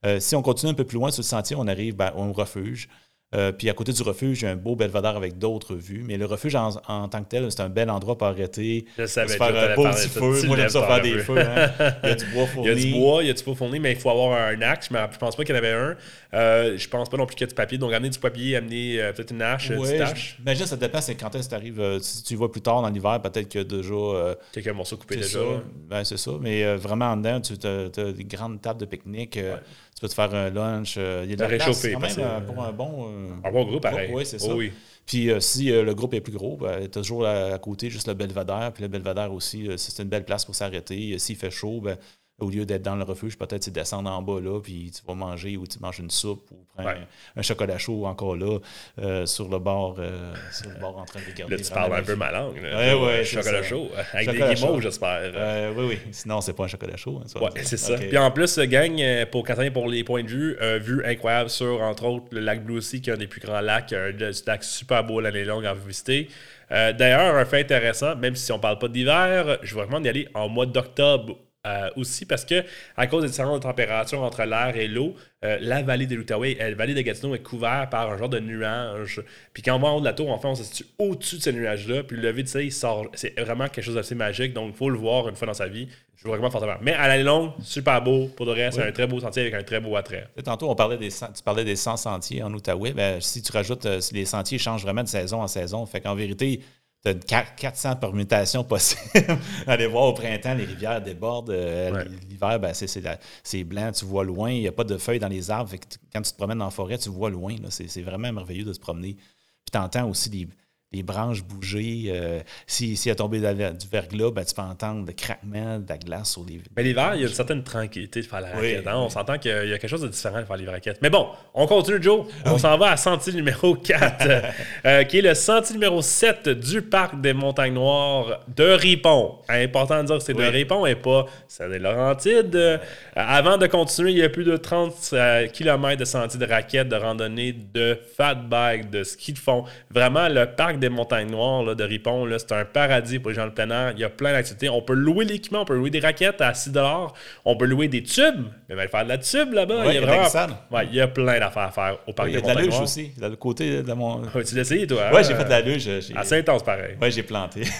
Euh, si on continue un peu plus loin sur le sentier, on arrive ben, au refuge. Euh, puis à côté du refuge, il y a un beau belvédère avec d'autres vues. Mais le refuge en, en tant que tel, c'est un bel endroit pour arrêter.
Je savais
faire un beau petit feu. Moi, j'aime ça
faire
des feux. hein. Il y a du bois (laughs)
Il
fourni.
y a du bois, il y a du bois fourni, mais il faut avoir un axe. Je ne pense pas qu'il y en avait un. Euh, je pense pas non plus qu'il y a du papier. Donc, amener du papier, amener euh, peut-être une hache, une
Ouais, je-
hache,
Imagine, ça dépend, c'est quand est-ce que tu arrives. si tu vas plus tard dans l'hiver, peut-être que déjà. euh,
quelques morceaux coupés
c'est
déjà.
ça. Ben, c'est ça. Mais euh, vraiment, en dedans, tu as, des grandes tables de pique-nique. euh,
Ouais.
Tu peux te faire un lunch. euh, il y a de la place
réchauffer,
quand
parce
même
que-
euh, pour un bon. euh,
Un bon groupe, pareil.
Oui, c'est
Oh
ça.
oui.
Puis euh, si euh, le groupe est plus gros, ben, tu as toujours à, à côté juste le belvédère. Puis le belvédère aussi, euh, c'est une belle place pour s'arrêter. Euh, S'il fait chaud, ben, au lieu d'être dans le refuge, peut-être tu descends en bas là, puis tu vas manger ou tu manges une soupe ou prends
Ouais.
un, un chocolat chaud encore là, euh, sur le bord, euh, sur le bord en train de regarder.
Là, tu parles un peu ma langue. là.
Ouais, ouais,
Un
c'est
chocolat chaud. Avec
Chocolat
des guimauves, j'espère.
Euh, oui, oui. Sinon, c'est pas un chocolat chaud. hein,
Ouais, c'est ça. Puis en plus, euh, pour pour les points de vue, euh, vue incroyable sur, entre autres, le lac Blue Sea, qui est un des plus grands lacs, un lac super beau l'année longue à visiter. Euh, D'ailleurs, un fait intéressant, même si on parle pas d'hiver, je vous recommande d'y aller en mois d'octobre. Euh, aussi parce que à cause des différences de température entre l'air et l'eau, euh, la vallée de l'Outaouais, euh, la vallée de Gatineau est couverte par un genre de nuage. Puis quand on va en haut de la tour, en fait, on se situe au-dessus de ces nuages-là. Puis le lever du soleil il sort. C'est vraiment quelque chose d'assez magique. Donc, il faut le voir une fois dans sa vie. Je vous recommande fortement. Mais à l'année longue, super beau. Pour de vrai, c'est un très beau sentier avec un très beau attrait.
Tantôt, on parlait des, tu parlais des 100 sentiers en Outaouais. Ben, si tu rajoutes, si les sentiers changent vraiment de saison en saison, fait qu'en vérité, tu as 400 permutations possibles. (laughs) Aller voir au printemps, les rivières débordent. euh,
Ouais.
L'hiver, ben, c'est- c'est la- c'est blanc, tu vois loin. Il n'y a pas de feuilles dans les arbres. Fait que tu- quand tu te promènes en forêt, tu vois loin. C'est c'est vraiment merveilleux de se promener. Puis tu entends aussi les, les branches bouger. euh, si, si y a tombé la- du verglas, ben, tu peux entendre le craquement de la glace sur les.
Mais l'hiver, il y a une certaine tranquillité de faire la
Oui,
raquette. hein. On s'entend qu'il y a quelque chose de différent de faire les raquettes. Mais bon, on continue, Joe. On s'en va à sentier numéro (laughs) 4, euh, qui est le sentier numéro 7 du parc des Montagnes Noires de Ripon. Important de dire que c'est de. Ripon et pas c'est des Laurentides. Euh, avant de continuer, il y a plus de 30 km de sentiers de raquettes, de randonnée, de fat bike, de ski de fond. Vraiment, le parc des Montagnes Noires là, de Ripon, là, c'est un paradis pour les gens de plein air. Il y a plein d'activités. On peut louer l'équipement, on peut louer des raquettes à 6 On peut louer des tubes. Mais va faire de la tube là-bas.
Ouais,
il, y a
il
vraiment... ouais, il y plein d'affaires à faire au parc
Il y a
des
de la
Montagnes
luge
Noires.
aussi, de le côté de mon. (laughs)
Ouais, tu l'as essayé, toi? hein?
Ouais, j'ai fait de la luge. j'ai-
Assez intense, pareil.
Ouais, j'ai planté. (laughs)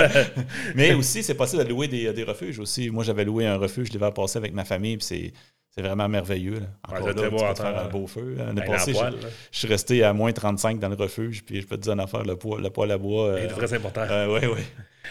(laughs) Mais aussi, c'est possible de louer des, des refuges aussi. Moi, j'avais loué un refuge l'hiver passé avec ma famille, puis c'est. C'est vraiment merveilleux. Là. Encore
Ouais,
là, tu peux te faire un beau feu. L'année
Ben,
passée, je, je suis resté à moins 35 dans le refuge, puis je peux te dire une affaire, le poêle, le poêle à bois.
C'est
Euh,
très important.
oui, oui.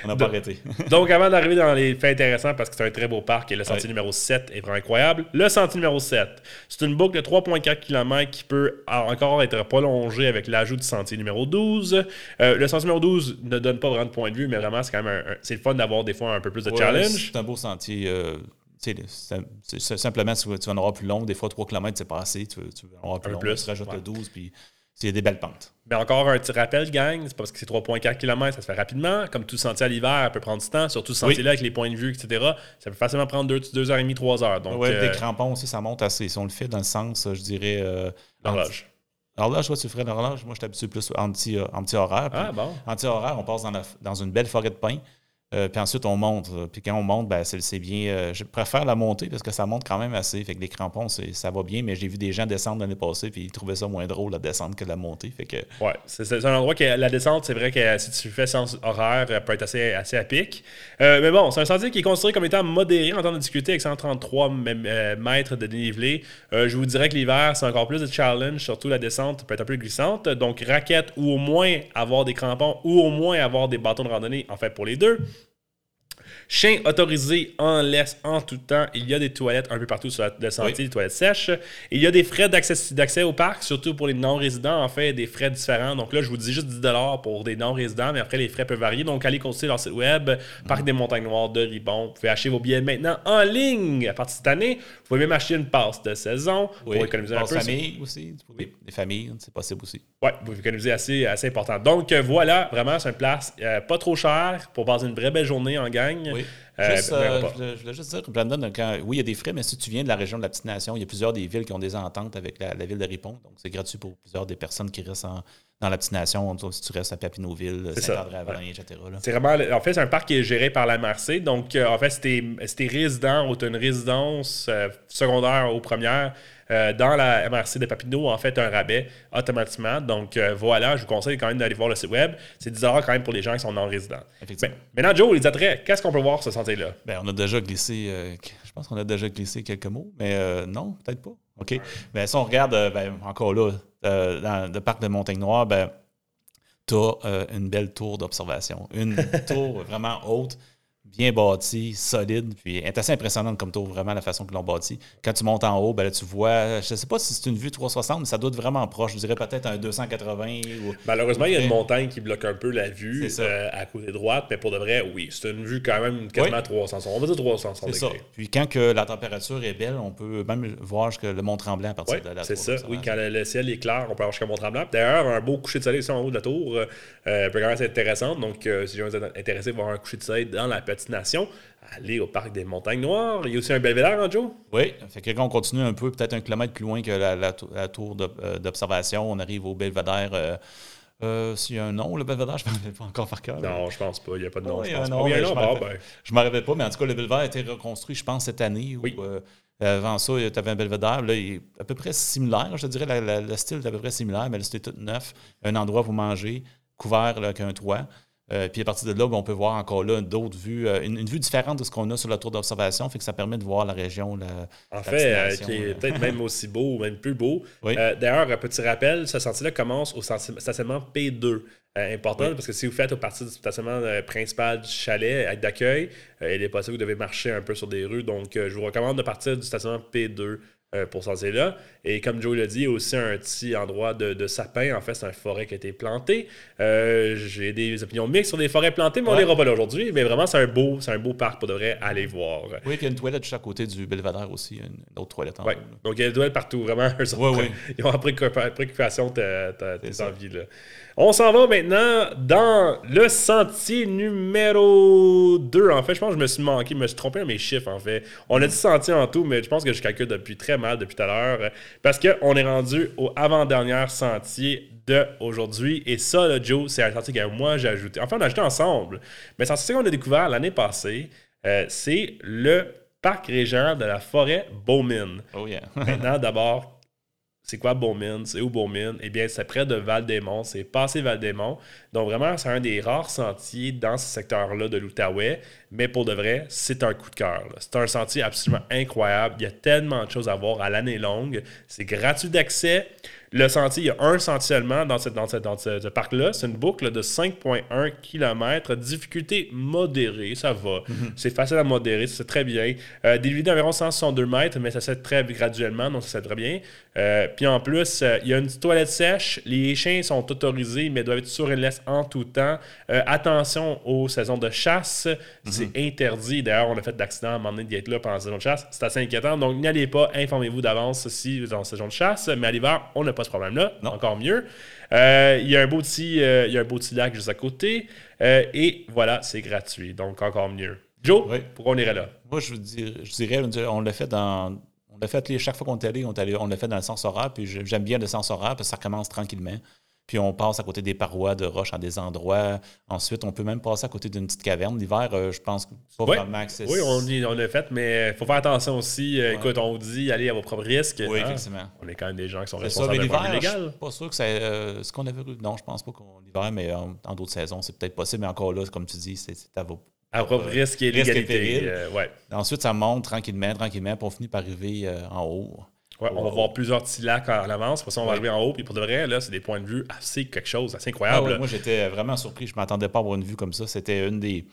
On n'a pas arrêté. (laughs)
Donc, avant d'arriver dans les faits intéressants, parce que c'est un très beau parc et le sentier
Ouais.
numéro 7 est vraiment incroyable, le sentier numéro 7, c'est une boucle de 3,4 km qui peut encore être prolongée avec l'ajout du sentier numéro 12. Euh, le sentier numéro 12 ne donne pas vraiment de point de vue, mais vraiment, c'est quand même un- un- c'est le fun d'avoir des fois un peu plus de
Ouais,
challenge.
C'est un beau sentier. euh, c'est- simplement, tu vas tu vas en avoir plus long. Des fois, 3 km, c'est pas assez. Tu, veux en avoir plus
Un
long.
plus,
tu rajoutes
ouais.
le 12, puis c'est des belles pentes.
Mais encore un petit rappel, gang, c'est parce que c'est 3,4 km, ça se fait rapidement. Comme tout sentier à l'hiver, ça peut prendre du temps, surtout ce
Oui.
sentier-là avec les points de vue, etc. Ça peut facilement prendre 2h30, 3 heures. Donc,
ouais,
euh,
des crampons aussi, ça monte assez. Si on le fait dans le sens, je dirais. euh,
l'horloge.
L'horloge, toi, tu ferais l'horloge. Moi, je suis habitué plus en petit, euh, en petit horaire.
Ah, bon.
En petit horaire, on passe dans, la- dans une belle forêt de pins. Euh, puis ensuite, on monte. euh, Puis quand on monte, ben, c'est bien. euh, je préfère la montée parce que ça monte quand même assez. Fait que les crampons, ça va bien. Mais j'ai vu des gens descendre l'année passée. Puis ils trouvaient ça moins drôle, la descente, que la montée. Fait que.
Ouais, c'est un endroit que la descente, c'est vrai que si tu fais sens horaire, peut être assez, assez à pic. Mais bon, c'est un sentier qui est considéré comme étant modéré en termes de difficulté avec 133 m- euh, mètres de dénivelé. Je vous dirais que l'hiver, c'est encore plus de challenge, surtout la descente peut être un peu glissante. Donc, raquette ou au moins avoir des crampons ou au moins avoir des bâtons de randonnée, en fait, pour les deux. Chien autorisé en laisse en tout temps. Il y a des toilettes un peu partout sur la- le sentier,
Oui.
des toilettes sèches. Il y a des frais d'accès au parc, surtout pour les non-résidents, en fait, des frais différents. Donc là, je vous dis juste 10 pour des non-résidents, mais après, les frais peuvent varier. Donc, allez consulter leur site web, Parc des Montagnes Noires de Ribon. Vous pouvez acheter vos billets maintenant en ligne à partir de cette année. Vous pouvez même acheter une passe de saison pour économiser un peu.
famille aussi. Les, les familles, c'est possible aussi.
Ouais, vous économisez assez, assez important. Donc euh, voilà, vraiment, c'est une place euh, pas trop chère pour passer une vraie belle journée en gang.
Oui.
Euh,
Juste,
ben,
euh, je, voulais, juste dire, Brandon, quand, oui, il y a des frais, mais si tu viens de la région de la Petite Nation, il y a plusieurs des villes qui ont des ententes avec la, la ville de Ripon. Donc, c'est gratuit pour plusieurs des personnes qui restent en- dans la Petite Nation. Si tu restes à Papineauville,
C'est ça,
Saint-André-Avalain, etc.
C'est vraiment, en fait, c'est un parc qui est géré par la MRC. Donc, euh, en fait, si t'es résident ou tu une résidence secondaire ou première euh, dans la MRC de Papineau, en fait, un rabais automatiquement. Donc, euh, voilà, je vous conseille quand même d'aller voir le site web. C'est 10 quand même pour les gens qui sont non-résidents.
Effectivement.
Ben, maintenant, Joe, les attraits, qu'est-ce qu'on peut voir sur ce sentier-là?
Ben, on a déjà glissé, euh, je pense qu'on a déjà glissé quelques mots, mais non, peut-être pas. OK. Ben, si on regarde, ben, encore là, dans le parc de Montagne-Noire, ben, tu as une belle tour d'observation. Une (laughs) tour vraiment haute, bien bâtie, solide, puis elle est assez impressionnante comme tour, vraiment la façon qu'ils l'ont bâtie. Quand tu montes en haut, ben là, tu vois, je ne sais pas si c'est une vue 360, mais ça doit être vraiment proche. Je dirais peut-être un 280 ou.
Malheureusement, il y a une montagne qui bloque un peu la vue euh, à côté droite, mais pour de vrai, oui, c'est une vue quand même quasiment
Oui.
300. On va dire 360
C'est ça.
degrés.
Puis quand que la température est belle, on peut même voir jusque le Mont-Tremblant à partir
Oui,
de la
c'est ça. Oui, quand le, ciel est clair, on peut avoir jusqu'à Mont-Tremblant. D'ailleurs, un beau coucher de soleil ici en haut de la tour euh, peut quand même être intéressant. Donc, euh, si jamais vous êtes intéressé à voir un coucher de soleil dans la petite allez au parc des Montagnes Noires. Il y a aussi un belvédère, hein, Joe?
Oui, fait que quand on continue un peu, peut-être un kilomètre plus loin que la, la tou- la tour euh, d'observation, on arrive au belvédère. euh, euh, S'il y a un nom, le belvédère, je ne me rappelle pas encore par cœur.
Non, je pense pas. Il n'y a pas de nom. Je
il y a
pense
un
pas.
nom,
Oui,
je m'en rappelle.
ben,
Je ne me rappelle pas, mais en tout cas, le belvédère a été reconstruit, je pense, cette année.
Oui.
Euh, avant ça, tu avais un belvédère. Là, il est à peu près similaire. Je te dirais, la- la- le style est à peu près similaire, mais là, c'était tout neuf. Un endroit pour manger, couvert là, avec un toit. Euh, puis à partir de là, ben, on peut voir encore là d'autres vues, euh, une, une vue différente de ce qu'on a sur la tour d'observation, fait que ça permet de voir la région. La,
En fait, euh, qui est peut-être même aussi beau ou même plus beau.
Oui.
D'ailleurs, un petit rappel, ce sentier-là commence au stationnement P2. Euh, important
Oui.
parce que si vous faites au parti du stationnement principal du chalet d'accueil, il est possible que vous devez marcher un peu sur des rues. Donc, je vous recommande de partir du stationnement P2 euh, pour ce sentier-là. Et comme Joe l'a dit, il y a aussi un petit endroit de, de sapin. En fait, c'est une forêt qui a été plantée. Euh, J'ai des opinions mixtes sur les forêts plantées, mais on les pas là aujourd'hui. Mais vraiment, c'est un beau, un beau parc pour de vrai aller voir.
Oui, il y a une toilette juste à côté du belvédère aussi, une, autre toilette en
Ouais.
haut, là.
Donc, il y a des doigts partout, vraiment. Eux
Ouais,
autres,
ouais.
Ils ont pris préoccupation de tes envies. Là. On s'en va maintenant dans le sentier numéro 2. En fait, je pense que je me suis manqué, je me suis trompé dans mes chiffres, en fait. On a dit sentier en tout, mais je pense que je calcule depuis très mal depuis tout à l'heure. Parce qu'on est rendu au avant-dernier sentier d'aujourd'hui. Et ça, là, Joe, c'est un sentier que moi j'ai ajouté. Enfin, on a ajouté ensemble. Mais c'est un sentier qu'on a découvert l'année passée. Euh, c'est le parc régional de la forêt Beaumine.
Oh yeah.
Maintenant, d'abord, c'est quoi Beaumine? C'est où Beaumine? Eh bien, c'est près de Val-des-Monts. C'est passé Val-des-Monts. Donc, vraiment, c'est un des rares sentiers dans ce secteur-là de l'Outaouais. Mais pour de vrai, c'est un coup de cœur. C'est un sentier absolument incroyable. Il y a tellement de choses à voir à l'année longue. C'est gratuit d'accès. Le sentier, il y a un sentier seulement dans, cette, dans, cette- dans ce, ce parc-là. C'est une boucle de 5,1 km. Difficulté modérée, ça va. C'est facile à modérer, c'est très bien. Euh, dénivelé d'environ 162 mètres, mais ça se fait très graduellement, donc ça se fait très bien. Euh, puis en plus, euh, il y a une petite toilette sèche. Les chiens sont autorisés, mais doivent être sur une laisse en tout temps. Euh, attention aux saisons de chasse. C'est interdit. D'ailleurs, on a fait d'accident à un moment donné d'y être là pendant la saison de chasse. C'est assez inquiétant. Donc, n'y allez pas. Informez-vous d'avance si vous êtes en saison de chasse. Mais à l'hiver, on n'a pas ce problème-là. Encore mieux. Euh, Il y a un beau petit, euh, y a un beau petit lac juste à côté. Et voilà, c'est gratuit. Donc, encore mieux. Joe,
Oui.
pourquoi on irait là?
Moi, je, dis- je dirais, on l'a fait dans. On l'a fait chaque fois qu'on est allé, on, l'a fait dans le sens horaire, puis j'aime bien le sens horaire parce que ça commence tranquillement. Puis on passe à côté des parois de roches à des endroits. Ensuite, on peut même passer à côté d'une petite caverne. L'hiver, euh, je pense pas
Oui,
vraiment c'est.
oui on, y- on l'a fait, mais il faut faire attention aussi. Euh, Écoute, on vous dit, allez à vos propres risques.
Oui,
hein.
effectivement.
On est quand même des gens qui sont
C'est ça, mais
responsables de
l'hiver, je suis pas sûr que c'est euh, ce qu'on avait. Non, je pense pas qu'on l'hiver, mais en, en d'autres saisons, c'est peut-être possible. Mais encore là, comme tu dis, c'est à vos.
À risques et
Risque et
légalité. euh, ouais.
Ensuite, ça monte tranquillement, tranquillement, puis on finit par arriver euh, en haut.
Ouais, on va voir plusieurs petits lacs à l'avance. Pour ça, on va
Ouais.
arriver en haut. Puis pour de vrai, là, c'est des points de vue assez quelque chose, assez
Ah
incroyable.
ouais, moi, j'étais vraiment surpris. Je ne m'attendais pas à avoir une vue comme ça. C'était une des.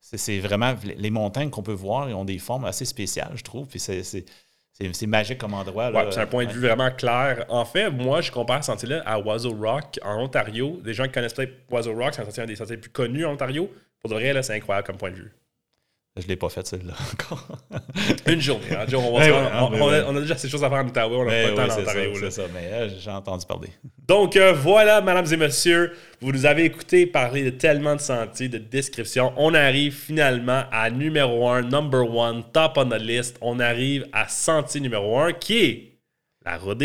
C'est vraiment. Les montagnes qu'on peut voir, ils ont des formes assez spéciales, je trouve. Puis c'est- c'est magique comme endroit.
Ouais, c'est un point de vue vraiment clair. En fait, moi, je compare ce sentier-là à Oiseau Rock en Ontario. Des gens qui connaissent peut-être Oiseau Rock, c'est un sentier un des sentiers les plus connus en Ontario. Pour de vrai, là, c'est incroyable comme point de vue.
Je ne l'ai pas fait, celle-là, (laughs) encore.
Une journée, hein, Joe, on, va
ouais,
on- a,
ouais.
on a déjà ces choses à faire en Ottawa, on n'a pas le temps en
c'est ça. Mais euh, j'ai entendu parler.
Donc euh, voilà, mesdames et messieurs, vous nous avez écouté parler de tellement de sentiers, de descriptions. On arrive finalement à numéro 1, number one, top on the list. On arrive à sentier numéro 1 qui est la route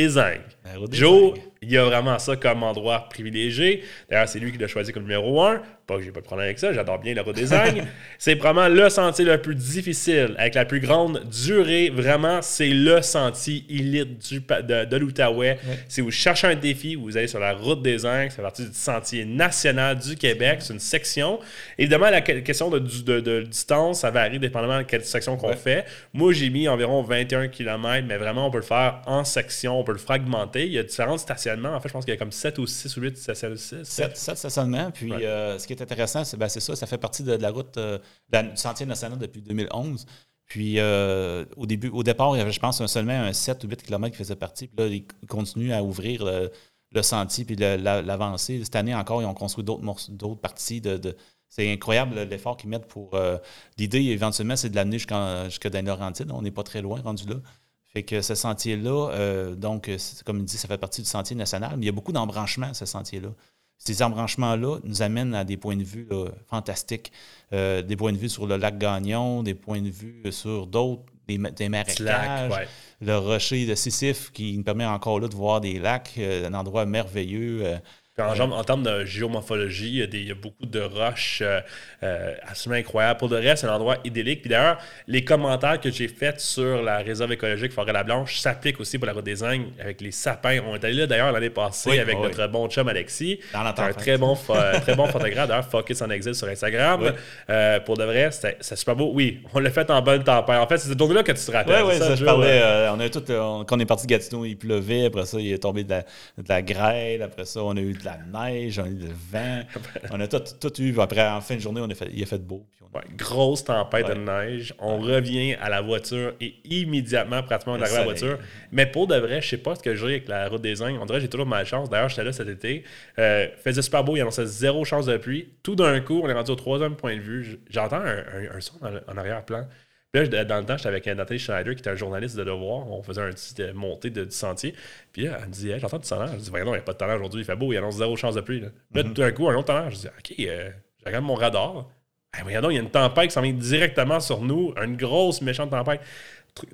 Joe, il y a vraiment ça comme endroit privilégié. D'ailleurs, c'est lui qui l'a choisi comme numéro 1. Pas que j'ai pas de problème avec ça, j'adore bien la route des (laughs) Zingues. c'est vraiment le sentier le plus difficile, avec la plus grande durée. Vraiment, c'est le sentier élite du, de, de l'Outaouais. Si vous cherchez un défi, vous allez sur la route des. Ça fait partie du sentier national du Québec. C'est une section. Évidemment, la que- question de, du- de- de distance, ça varie dépendamment de quelle section qu'on
Ouais.
fait. Moi, j'ai mis environ 21 km, mais vraiment, on peut le faire en section, on peut le fragmenter. Il y a différents stationnements. En fait, je pense qu'il y a comme 7 ou 6 ou 8 stationnements.
Sept, sept stationnements. Puis euh, ce qui est intéressant, c'est ben, c'est ça, ça fait partie de, de la route euh, de la- du Sentier national depuis 2011. Puis euh, au début, au départ, il y avait, je pense, seulement un 7 ou 8 km qui faisait partie. Puis là, ils continuent à ouvrir le, le sentier puis la- l'avancer. Cette année encore, ils ont construit d'autres parties. De, de- c'est incroyable l'effort qu'ils mettent pour. euh, L'idée, éventuellement, c'est de l'amener jusqu'en- jusque dans les Laurentides. On n'est pas très loin rendu là. Fait que ce sentier-là, euh, donc, comme il dit, ça fait partie du sentier national, mais il y a beaucoup d'embranchements, ce sentier-là. Ces embranchements-là nous amènent à des points de vue là, fantastiques. Euh, des points de vue sur le lac Gagnon, des points de vue sur d'autres, des, des marécages,
ouais.
le rocher de Sisyphe qui nous permet encore là de voir des lacs, euh, un endroit merveilleux. Euh,
en, genre- en termes de géomorphologie, il y a, des- il y a beaucoup de roches euh, euh, absolument incroyables. Pour le reste, c'est un endroit idyllique. Puis d'ailleurs, les commentaires que j'ai faits sur la réserve écologique Forêt-la-Blanche s'appliquent aussi pour la route des Angles avec les sapins. On est allé là d'ailleurs l'année passée
Oui,
avec
oui.
notre bon chum Alexis.
Dans la
C'est un très bon, pho- très bon photographe. D'ailleurs, Focus en exil sur Instagram.
Oui.
Euh, pour de vrai, c'était super beau. Oui, on l'a fait en bonne tempête. En fait, c'est cette tournée-là que tu te rappelles.
Oui, oui,
c'est
ça, je parlais. euh, on a tout, euh, on- quand on est parti de Gatineau, il pleuvait. Après ça, il est tombé de la, de la grêle. Après ça, on a eu de la neige, on a eu du vent. (laughs) on a tout, tout eu. Après, en fin de journée, on a fait, il a fait beau. puis on a-
Ouais, grosse tempête
Ouais.
de neige. On revient à la voiture et immédiatement, pratiquement, on
Le
arrive à la voiture. Mais pour de vrai, je sais pas ce que j'ai avec la route des Indes. On dirait que j'ai toujours malchance. D'ailleurs, j'étais là cet été. Euh, faisait super beau, il annonçait zéro chance de pluie. Tout d'un coup, on est rendu au troisième point de vue. J'entends un, un- un son en, en arrière-plan. Puis là, dans le temps, j'étais avec Nathalie Schneider, qui était un journaliste de Devoir. On faisait un petit euh, montée de, du sentier. Puis là, elle me dit Hey, J'entends du tonnerre. Je dis Voyons, il n'y a pas de tonnerre aujourd'hui. Il fait beau, il annonce zéro chance de pluie. Là, là, tout d'un coup, un autre tonnerre. Je dis Ok, euh, je regarde mon radar. Hey, voyons donc, il y a une tempête qui s'en vient directement sur nous, une grosse méchante tempête.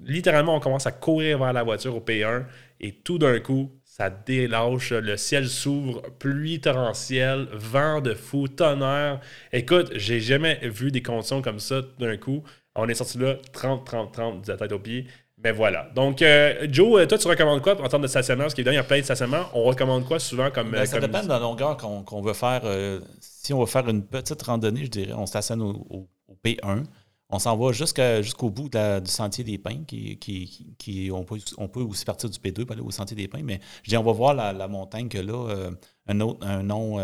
Littéralement, on commence à courir vers la voiture au P1 et tout d'un coup, ça délâche, le ciel s'ouvre, pluie torrentielle, vent de fou, tonnerre. Écoute, j'ai jamais vu des conditions comme ça d'un coup. On est sorti là 30, 30, 30 de la tête aux pieds. Mais voilà. Donc, euh, Joe, euh, toi, tu recommandes quoi en termes de stationnement? Parce qu'il y a plein de stationnements. On recommande quoi souvent comme.
Ben, ça
comme-
dépend de la longueur qu'on veut faire. euh, si on veut faire une petite randonnée, je dirais, on stationne au, au- au P1. On s'en va jusqu'à- jusqu'au bout de la- du sentier des pins, qui, qui, qui- qui- on, peut, on peut aussi partir du P2 pour aller au sentier des pins, mais je dis, on va voir la, la montagne que là, euh, un, autre, un nom.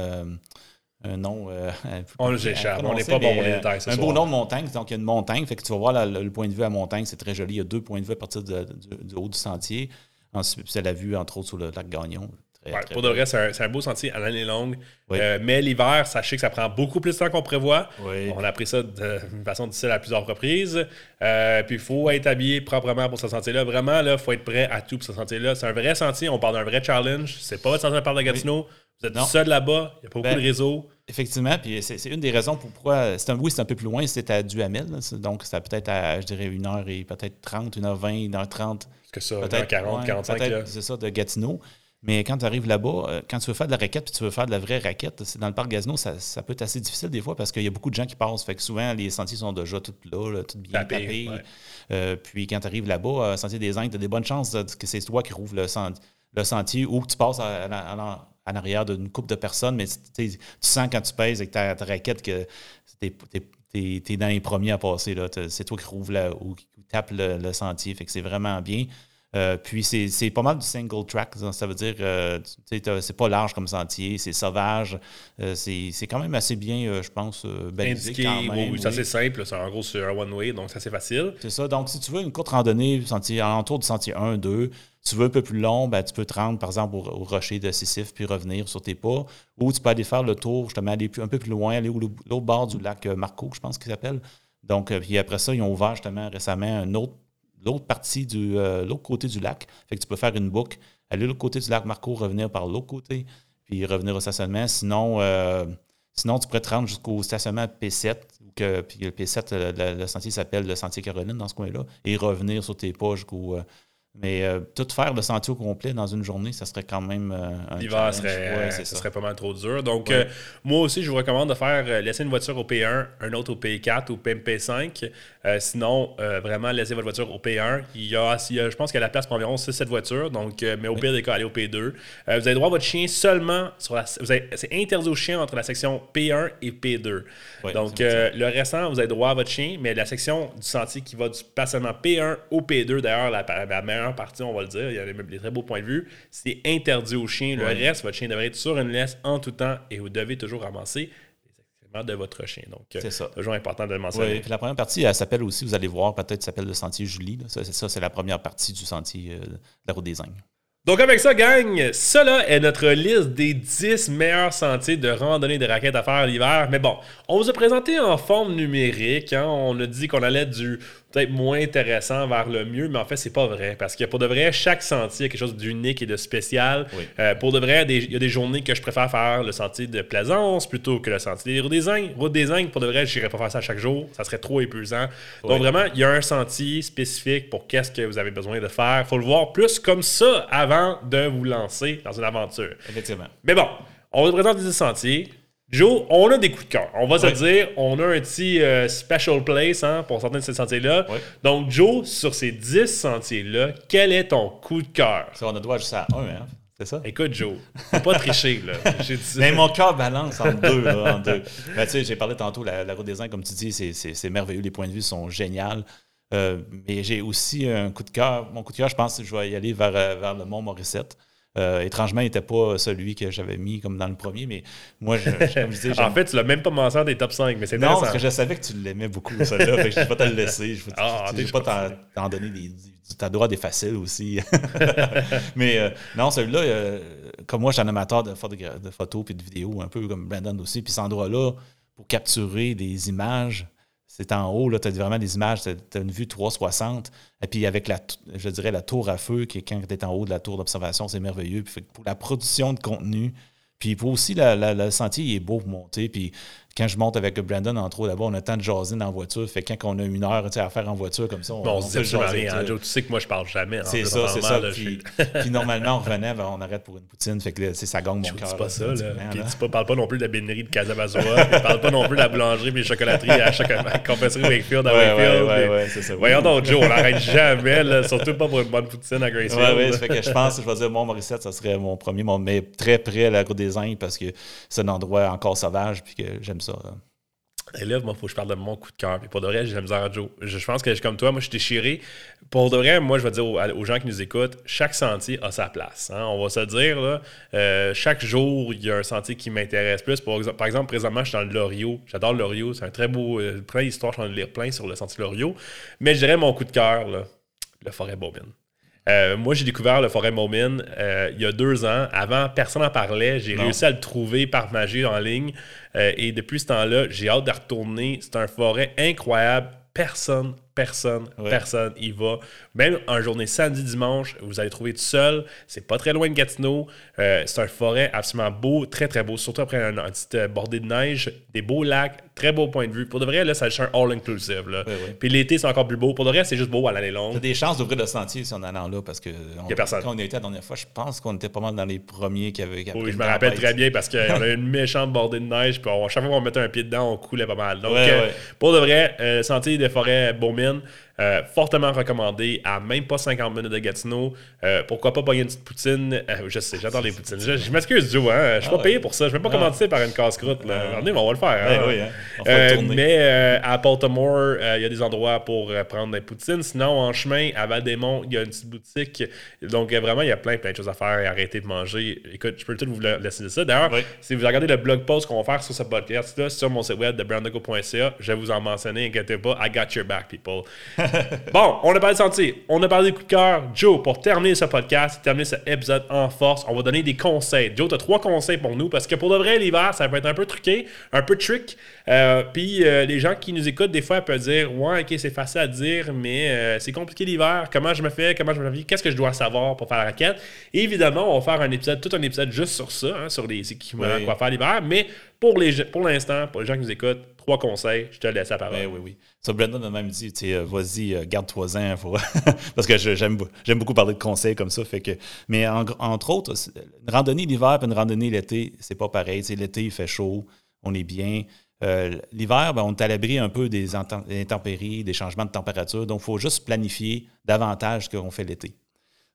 Un nom. euh, (laughs)
On
à
l'échappe, on n'est pas bon pour les détails
Un
soir.
beau nom de montagne, donc il y a une montagne, fait que tu vas voir la- le, le point de vue à montagne, c'est très joli. Il y a deux points de vue à partir de- du, du haut du sentier. Ensuite, c'est la vue, entre autres, sur le lac Gagnon. Très,
Ouais,
très
pour de vrai, c'est un, beau sentier à l'année longue.
Oui.
Euh, mais l'hiver, sachez que ça prend beaucoup plus de temps qu'on prévoit.
Oui.
On a appris ça de façon difficile à plusieurs reprises. Euh, puis il faut être habillé proprement pour ce sentier-là. Vraiment, il faut être prêt à tout pour ce sentier-là. C'est un vrai sentier. On parle d'un vrai challenge. C'est pas votre sentier de parle de Gatineau. Vous êtes
Non.
seul là-bas. Il n'y a pas beaucoup
Ben,
de réseau.
Effectivement, puis c'est une des raisons pour pourquoi. C'est un, oui, c'est un peu plus loin, c'est à Duhamel. là, c'est- donc, c'est peut-être à, je dirais, 1h et peut-être 30, 1h20, 1h30.
Parce que ça,
Peut-être
40,
ouais,
45.
peut-être,
là.
C'est ça, de Gatineau. Mais quand tu arrives là-bas, euh, quand tu veux faire de la raquette puis tu veux faire de la vraie raquette, c'est dans le parc Gatineau, ça, ça peut être assez difficile des fois parce qu'il y a beaucoup de gens qui passent. Fait que souvent, les sentiers sont déjà tout là, là, tout bien
tapés. ouais.
Euh, puis quand tu arrives là-bas, euh, Sentier des Indes, tu as des bonnes chances que c'est toi qui rouvre le, sen- le sentier ou que tu passes à- à- à- en arrière d'une couple de personnes, mais tu sens quand tu pèses avec ta, ta raquette que tu es, dans les premiers à passer. C'est toi qui rouvre la- ou qui tape le, le sentier. Fait que c'est vraiment bien. Euh, puis c'est pas mal du single track. ça. Veut dire euh, c'est pas large comme sentier, c'est sauvage. Euh, c'est quand même assez bien, euh, je pense, balisé
Indiqué,
quand même,
oui, c'est assez simple. C'est en gros sur un one-way, donc c'est assez facile.
C'est ça. Donc, si tu veux une courte randonnée, sentier, alentour du sentier 1, 2, tu veux un peu plus long, ben, tu peux te rendre, par exemple, au, rocher de Sisyphe puis revenir sur tes pas. Ou tu peux aller faire le tour, justement, aller un peu plus loin, aller au l'autre bord du lac euh, Marco, je pense qu'il s'appelle. Donc, euh, puis après ça, ils ont ouvert justement récemment autre, l'autre partie du euh, l'autre côté du lac. Fait que tu peux faire une boucle, aller de l'autre côté du lac Marco, revenir par l'autre côté, puis revenir au stationnement. Sinon, sinon tu pourrais te rendre jusqu'au stationnement P7, ou que, puis le P7, le, sentier s'appelle le sentier Caroline dans ce coin-là, et revenir sur tes pas jusqu'au. Mais euh, tout faire le sentier au complet dans une journée, ça serait quand même euh, un
L'hiver serait,
Ouais,
ça serait pas mal trop dur. Donc,
Ouais.
euh, moi aussi, je vous recommande de faire laisser une voiture au P1, un autre au P4 ou P5. Euh, sinon, vraiment, laissez votre voiture au P1. Il y a, il y a- je pense qu'il y a la place pour environ 6-7 voitures. Donc, mais au pire des cas, allez au P2. Euh, vous avez droit à votre chien seulement sur la. C'est interdit aux chiens entre la section P1 et P2.
Ouais,
donc, le restant, vous avez droit à votre chien, mais la section du sentier qui va du stationnement P1 au P2, d'ailleurs, la, la meilleure partie, on va le dire, il y a des, très beaux points de vue, c'est interdit aux chiens. Le
Ouais.
reste, votre chien devrait être sur une laisse en tout temps et vous devez toujours ramasser de votre chien. Donc, euh,
C'est ça.
toujours important de le
Oui,
mentionner.
puis la première partie, elle s'appelle aussi, vous allez voir, peut-être s'appelle le sentier Julie. là. Ça, c'est ça, c'est la première partie du sentier euh, de la route des Ingles.
Donc avec ça, gang, là est notre liste des 10 meilleurs sentiers de randonnée de raquettes à faire l'hiver. Mais bon, on vous a présenté en forme numérique. hein. On a dit qu'on allait du peut-être moins intéressant vers le mieux, mais en fait, c'est pas vrai. Parce que pour de vrai, chaque sentier a quelque chose d'unique et de spécial.
Oui.
Euh, pour de vrai, il y a des journées que je préfère faire le sentier de Plaisance plutôt que le sentier des Routes des Ingles. Route des Ingles, pour de vrai, je n'irais pas faire ça chaque jour. Ça serait trop épuisant. Donc vraiment, il y a un sentier spécifique pour qu'est-ce que vous avez besoin de faire. Il faut le voir plus comme ça avant de vous lancer dans une aventure.
Effectivement.
Mais bon, on vous présente les 10 sentiers. Joe, on a des coups de cœur. On va se dire, on a un petit euh, special place hein, pour certains de ces sentiers-là. Donc, Joe, sur ces 10 sentiers-là, quel est ton coup de cœur?
Ça, on a droit juste à un, hein? C'est ça?
Écoute, Joe, faut pas tricher, là. (laughs) Dit-
Mais mon cœur balance en deux. là, en deux. Ben, tu sais, j'ai parlé tantôt, la, la route des Indes, comme tu dis, c'est merveilleux. Les points de vue sont géniaux. Euh, mais j'ai aussi un coup de cœur. Mon coup de cœur, je pense que je vais y aller vers, euh, vers le Mont Morissette. Euh, étrangement, il n'était pas celui que j'avais mis comme dans le premier, mais moi, je, je- comme je disais, (laughs)
en fait, tu l'as même pas mentionné dans tes top 5, mais c'est
non, parce que je savais que tu l'aimais beaucoup, celui-là. fait que je ne vais pas te le laisser. Je ne
Ah,
vais
t'es
pas t'en- donner des. Tu as droit à des faciles aussi. (laughs) Mais euh, non, celui-là, euh, comme moi, je suis un amateur de, photogra- de photos et de vidéos, un peu comme Brandon aussi. Puis cet endroit-là, pour capturer des images, c'est en haut, tu as vraiment des images, tu as, une vue 360. Et puis avec la, je dirais, la tour à feu, qui est quand tu es en haut de la tour d'observation, c'est merveilleux. Puis pour la production de contenu, puis pour aussi, la- le sentier il est beau pour monter. Puis quand je monte avec Brandon, entre autres, d'abord, on a le temps de jaser dans la voiture. Fait que quand on a une heure à faire en voiture comme ça, on,
bon, on,
on
se dit jaser. Hein, Joe, tu sais que moi, je parle jamais.
C'est ça, c'est ça. Puis, puis, normalement, on (laughs) revenait, ben, on arrête pour une poutine. Fait que ça gagne mon cœur.
C'est pas ça. Là. Puis tu parles pas non plus de la bénérie de Casabazoa. tu parles pas non plus de la boulangerie et chocolaterie à chaque (laughs) compagnie Wakefield à Wakefield.
Ouais, ouais, c'est ça.
Voyons donc, Joe, on n'arrête jamais, là, surtout pas pour une bonne poutine à Gracefield.
Oui, oui, fait que je pense que je vais dire, mon Morissette, ça serait mon premier, mais très près à la Côte des Indes parce que c'est un endroit encore sauvage puis que j'aime ça.
Et là, moi, il faut que je parle de mon coup de cœur. Puis pour de vrai, j'ai la misère à Joe. Je, pense que je comme toi, moi, je suis déchiré. Pour de vrai, moi, je vais dire aux, gens qui nous écoutent, chaque sentier a sa place. Hein. On va se dire, là, euh, chaque jour, il y a un sentier qui m'intéresse plus. Par exemple, présentement, je suis dans le Loriot. J'adore le Loriot. C'est un très beau, euh, plein d'histoires. Je suis en lire plein sur le sentier Loriot. Mais je dirais mon coup de cœur, là, le forêt bobine. Euh, moi, j'ai découvert le Forêt Momin euh, il y a deux ans. Avant, personne n'en parlait. J'ai réussi à le trouver par magie en ligne. Euh, et depuis ce temps-là, j'ai hâte de retourner. C'est un forêt incroyable. Personne personne, personne y va. Même en journée samedi, dimanche, vous allez trouver tout seul. C'est pas très loin de Gatineau. Euh, c'est un forêt absolument beau, très très beau, surtout après un, petit euh, bordée de neige, des beaux lacs, très beau point de vue. Pour de vrai, là, ça un all-inclusive. Puis l'été, c'est encore plus beau. Pour de vrai, c'est juste beau à l'année longue.
T'as des chances d'ouvrir le sentier si on en là parce que
on, y a personne.
quand on était la dernière fois, je pense qu'on était pas mal dans les premiers qui avaient.
oui, je me rappelle très bien parce qu'on a (laughs) une méchante bordée de neige. Puis chaque fois qu'on mettait un pied dedans, on coulait pas mal. Donc, euh, pour de vrai, sentier des forêts Beaumine, euh, fortement recommandé à même pas 50 minutes de Gatineau. Euh, pourquoi pas payer une petite poutine? Euh, Je sais, j'adore les poutines. Je, m'excuse, Joe, hein, je suis pas ah payé pour ça. Je vais pas commencer par une casse-croûte. Ah on va le faire. Hein. hein. mais à Baltimore, il y a des endroits pour prendre des poutines. Sinon, en chemin, à Val-des-Monts, il y a une petite boutique. Donc, vraiment, il y a plein, plein de choses à faire et arrêter de manger. Écoute, je peux tout vous laisser ça. D'ailleurs, si vous regardez le blog post qu'on va faire sur ce podcast-là, sur mon site web de brandago.ca, je vais vous en mentionner. Inquiétez pas, I got your back, people. (laughs) (laughs) bon, on a parlé de santé, on a parlé de coup de cœur. Joe, pour terminer ce podcast, terminer cet épisode en force, on va donner des conseils. Joe, tu as trois conseils pour nous parce que pour de vrai, l'hiver, ça peut être un peu truqué, un peu trick. Euh, puis euh, les gens qui nous écoutent, des fois, peuvent dire Ouais, ok, c'est facile à dire, mais euh, c'est compliqué l'hiver. Comment je me fais? Comment je me fais Qu'est-ce que je dois savoir pour faire la raquette évidemment, on va faire un épisode, tout un épisode juste sur ça, hein, sur les équipements, quoi faire l'hiver. Mais pour, les, pour l'instant, pour les gens qui nous écoutent, trois conseils, je te laisse la parole.
Oui, oui, oui. Ça, Brandon a même dit, euh, vas-y, euh, garde-toi-en. (laughs) Parce que j'aime beaucoup parler de conseils comme ça. Fait que... Mais entre autres, une randonnée l'hiver et une randonnée l'été, c'est pas pareil. L'été, il fait chaud, on est bien. Euh, l'hiver, ben, on est à l'abri un peu des intempéries, des changements de température. Donc, il faut juste planifier davantage que qu'on fait l'été.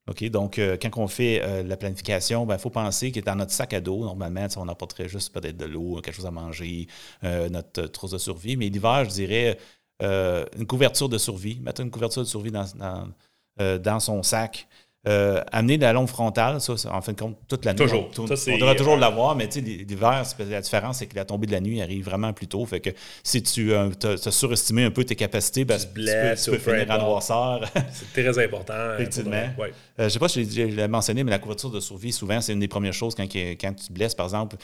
OK, donc, quand on fait la planification, il ben, faut penser que dans notre sac à dos, normalement, on apporterait juste peut-être de l'eau, quelque chose à manger, notre trousse de survie. Mais l'hiver, je dirais, euh, une couverture de survie, mettre une couverture de survie euh, dans son sac. Euh, amener de la longue frontale, ça, en fin de compte, toute la nuit.
Toujours.
On, devrait toujours l'avoir, mais l'hiver, la différence, c'est que la tombée de la nuit arrive vraiment plus tôt. Fait que si tu as, surestimé un peu tes capacités, ben, tu, peux, finir en noirceur. (laughs)
c'est très important.
Effectivement. Ouais. je ne sais pas si je l'ai mentionné, mais la couverture de survie, souvent, c'est une des premières choses quand, quand tu te blesses, par exemple,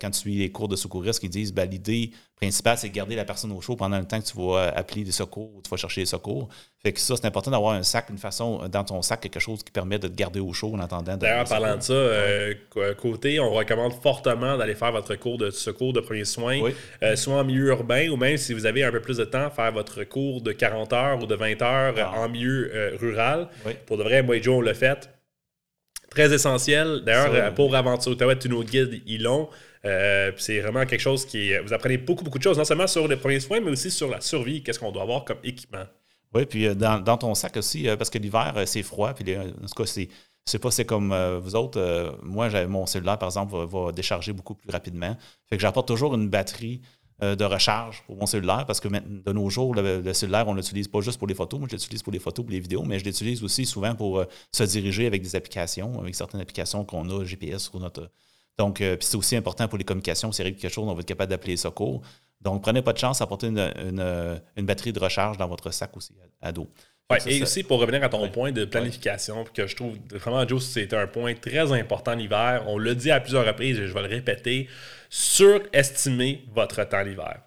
quand tu suis les cours de secouristes qui disent ben, l'idée principal, c'est de garder la personne au chaud pendant le temps que tu vas appeler des secours ou tu vas chercher des secours. Fait que ça, c'est important d'avoir un sac, une façon, dans ton sac, quelque chose qui permet de te garder au chaud en attendant.
D'ailleurs, en parlant de ça, euh, côté, on recommande fortement d'aller faire votre cours de secours de premiers soins, euh, soit en milieu urbain ou même si vous avez un peu plus de temps, faire votre cours de 40 heures ou de 20 heures ah. en milieu euh, rural. Pour de vrai, moi et Joe, on l'a fait. Très essentiel. D'ailleurs, pour Aventure Ottawa, tous nos guides, ils l'ont. Euh, c'est vraiment quelque chose qui. Vous apprenez beaucoup, beaucoup de choses, non seulement sur les premiers soins, mais aussi sur la survie. Qu'est-ce qu'on doit avoir comme équipement?
Oui, puis euh, dans, ton sac aussi, euh, parce que l'hiver, c'est froid, puis en tout cas, c'est. Je pas, c'est comme vous autres. moi, mon cellulaire, par exemple, va, décharger beaucoup plus rapidement. Fait que j'apporte toujours une batterie de recharge pour mon cellulaire parce que de nos jours, le, cellulaire, on l'utilise pas juste pour les photos. Moi, je l'utilise pour les photos, pour les vidéos, mais je l'utilise aussi souvent pour se diriger avec des applications, avec certaines applications qu'on a GPS sur notre, donc, euh, c'est aussi important pour les communications. C'est quelque chose, on va être capable d'appeler les secours. Donc, prenez pas de chance, apportez une, une, batterie de recharge dans votre sac aussi à, dos.
Ouais, et aussi, pour revenir à ton point de planification, que je trouve vraiment, Joe, c'est un point très important l'hiver. On l'a dit à plusieurs reprises et je vais le répéter surestimer votre temps l'hiver.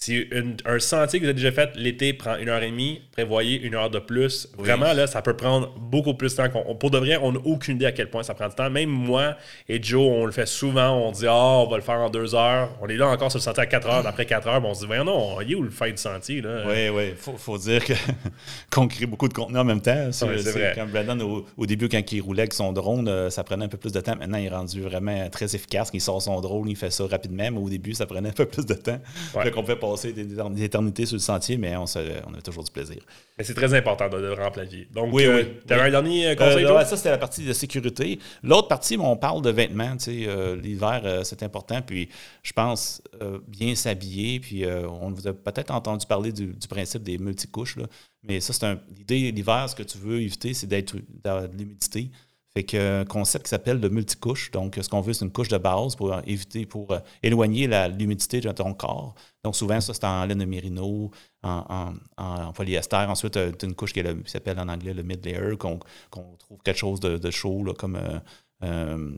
Si un sentier que vous avez déjà fait l'été prend une heure et demie, prévoyez une heure de plus. Vraiment, là, ça peut prendre beaucoup plus de temps. pour de vrai, on n'a aucune idée à quel point ça prend du temps. Même moi et Joe, on le fait souvent. On dit, ah, on va le faire en deux heures. On est là encore sur le sentier à quatre heures. Après quatre heures, on se dit, voyons, non, il est où le fin du sentier? Là?
Oui, oui. Il faut, dire (laughs) qu'on crée beaucoup de contenu en même temps. c'est vrai. Comme Brandon, au, début, quand il roulait avec son drone, euh, ça prenait un peu plus de temps. Maintenant, il est rendu vraiment très efficace. Il sort son drone, il fait ça rapidement. Mais au début, ça prenait un peu plus de temps. Ouais. Passer des, éternité sur le sentier, mais on, on a toujours du plaisir.
Mais c'est très important de, le remplacer. Donc, oui, euh, Tu avais un dernier euh, conseil?
Euh, ça, c'était la partie de sécurité. L'autre partie, on parle de vêtements. L'hiver, c'est important. Puis, je pense bien s'habiller. Puis, on vous a peut-être entendu parler du, principe des multicouches. Là. Mais ça, c'est un, l'idée, l'hiver, ce que tu veux éviter, c'est d'être dans l'humidité. Fait qu'un concept qui s'appelle le multicouche. Donc, ce qu'on veut, c'est une couche de base pour éviter, pour éloigner l'humidité de ton corps. Donc, souvent, ça, c'est en laine de mérino, en, polyester. Ensuite, tu as une couche qui, s'appelle en anglais le mid-layer, qu'on trouve quelque chose de, chaud, comme euh, euh,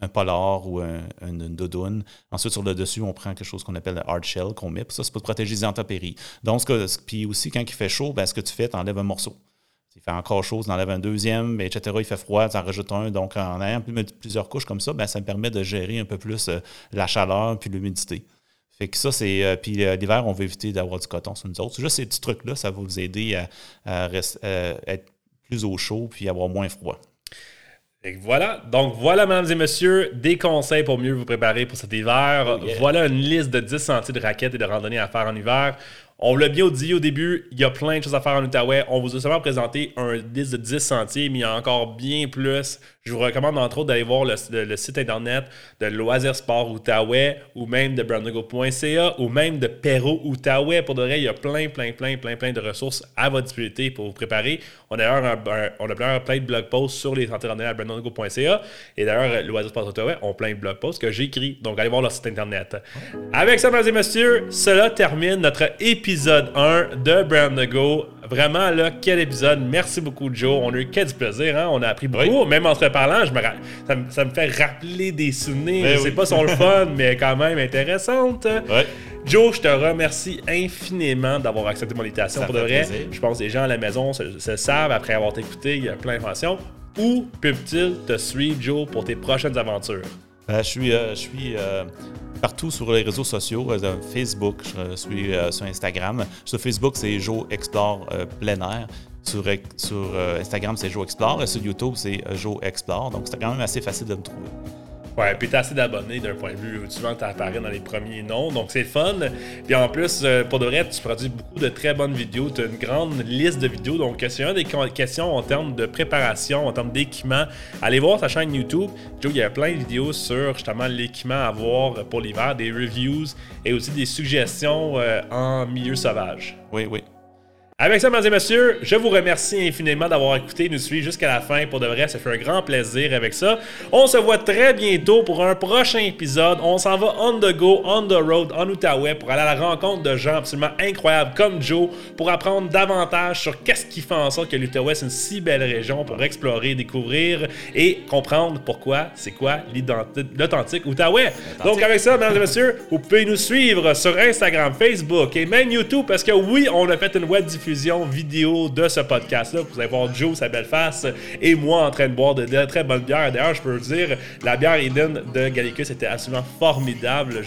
un polar ou un, une doudoune. Ensuite, sur le dessus, on prend quelque chose qu'on appelle le hard shell qu'on met. ça, c'est pour protéger les intempéries. Donc, puis aussi, quand il fait chaud, ben, ce que tu fais, tu enlèves un morceau. Il fait encore chaud, tu enlèves un deuxième, etc. Il fait froid, tu en rajoutes un. Donc, en ayant plusieurs couches comme ça, ben, ça me permet de gérer un peu plus euh, la chaleur puis l'humidité. Fait que ça, c'est. Euh, puis euh, l'hiver, on veut éviter d'avoir du coton sur nous autres. Juste ces petits trucs-là, ça va vous aider à, être plus au chaud puis avoir moins froid.
Et voilà. Donc, voilà, mesdames et messieurs, des conseils pour mieux vous préparer pour cet hiver. Oh, voilà une liste de 10 sentiers de raquettes et de randonnées à faire en hiver. On l'a bien dit au début, il y a plein de choses à faire en Outaouais. On vous a seulement présenté un liste de 10 sentiers, mais il y a encore bien plus. Je vous recommande entre autres d'aller voir le, site internet de Loisirs Sport Outaouais ou même de brandego.ca ou même de Perro Outaouais. Pour de vrai, il y a plein, plein, plein, plein, plein de ressources à votre disponibilité pour vous préparer. On a d'ailleurs on a plein, de blog posts sur les sentiers randonnées à brandego.ca et d'ailleurs, Loisirs Sport Outaouais ont plein de blog posts que j'ai écrits. Donc, allez voir leur site internet. Avec ça, mesdames et messieurs, cela termine notre épisode 1 de Brand Go. Vraiment, là, quel épisode. Merci beaucoup, Joe. On a eu quel du plaisir. Hein? On a appris beaucoup. Même entre parlant, je me ça, me fait rappeler des souvenirs. Ben je sais pas si sont le (laughs) fun, mais quand même intéressantes. Joe, je te remercie infiniment d'avoir accepté mon invitation. pour de vrai, je pense que les gens à la maison se, savent après avoir écouté, il y a plein d'informations. Où peuvent-ils te suivre, Joe, pour tes prochaines aventures?
Ben, je suis, euh, je suis euh, partout sur les réseaux sociaux. Euh, Facebook, je suis sur Instagram. Sur Facebook, c'est Joe Explore plein air. Sur, Instagram, c'est Joe Explore. Et sur YouTube, c'est Joe Explore. Donc, c'est quand même assez facile de me trouver.
Ouais, puis t'as assez d'abonnés d'un point de vue où souvent t'apparais dans les premiers noms, donc c'est fun. Puis en plus, euh, pour de vrai, tu produis beaucoup de très bonnes vidéos, tu as une grande liste de vidéos, donc c'est une des questions en termes de préparation, en termes d'équipement. Allez voir sa chaîne YouTube. Joe, il y a plein de vidéos sur justement l'équipement à voir pour l'hiver, des reviews et aussi des suggestions euh, en milieu sauvage.
Oui, oui.
Avec ça, mesdames et messieurs, je vous remercie infiniment d'avoir écouté, nous suivre jusqu'à la fin. Pour de vrai, ça fait un grand plaisir avec ça. On se voit très bientôt pour un prochain épisode. On s'en va on the go, on the road, en Outaouais pour aller à la rencontre de gens absolument incroyables comme Joe pour apprendre davantage sur qu'est-ce qui fait en sorte que l'Outaouais c'est une si belle région pour explorer, découvrir et comprendre pourquoi c'est quoi l'authentique Outaouais. Donc avec ça, mesdames et messieurs, vous pouvez nous suivre sur Instagram, Facebook et même YouTube parce que oui, on a fait une web diffusion vidéo de ce podcast-là. Vous allez voir Joe, sa belle face, et moi en train de boire de, très bonnes bières. D'ailleurs, je peux vous dire, la bière Eden de Gallicus était absolument formidable.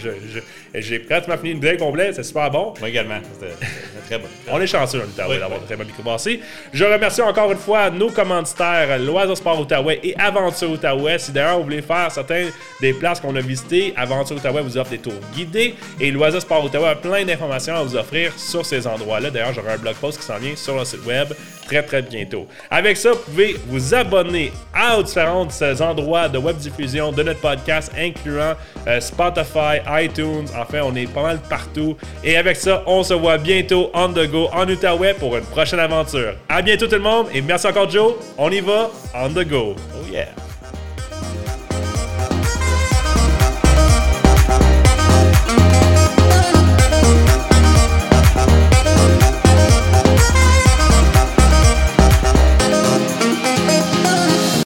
J'ai pratiquement fini une bouteille complète, c'est super bon.
Moi également, c'était très bon.
On est chanceux en Outaouais d'avoir très bon microbrasserie. Je remercie encore une fois nos commanditaires, Loisir Sport Outaouais et Aventure Outaouais. Si d'ailleurs vous voulez faire certains des places qu'on a visitées, Aventure Outaouais vous offre des tours guidés et Loisir Sport Outaouais a plein d'informations à vous offrir sur ces endroits-là. D'ailleurs, j'aurai un blog post qui s'en vient sur le site web très très bientôt. Avec ça, vous pouvez vous abonner à différents endroits de web diffusion de notre podcast, incluant euh, Spotify, iTunes. Enfin, on est pas mal partout. Et avec ça, on se voit bientôt on the go en Outaouais pour une prochaine aventure. À bientôt tout le monde et merci encore Joe. On y va on the go.
Oh yeah.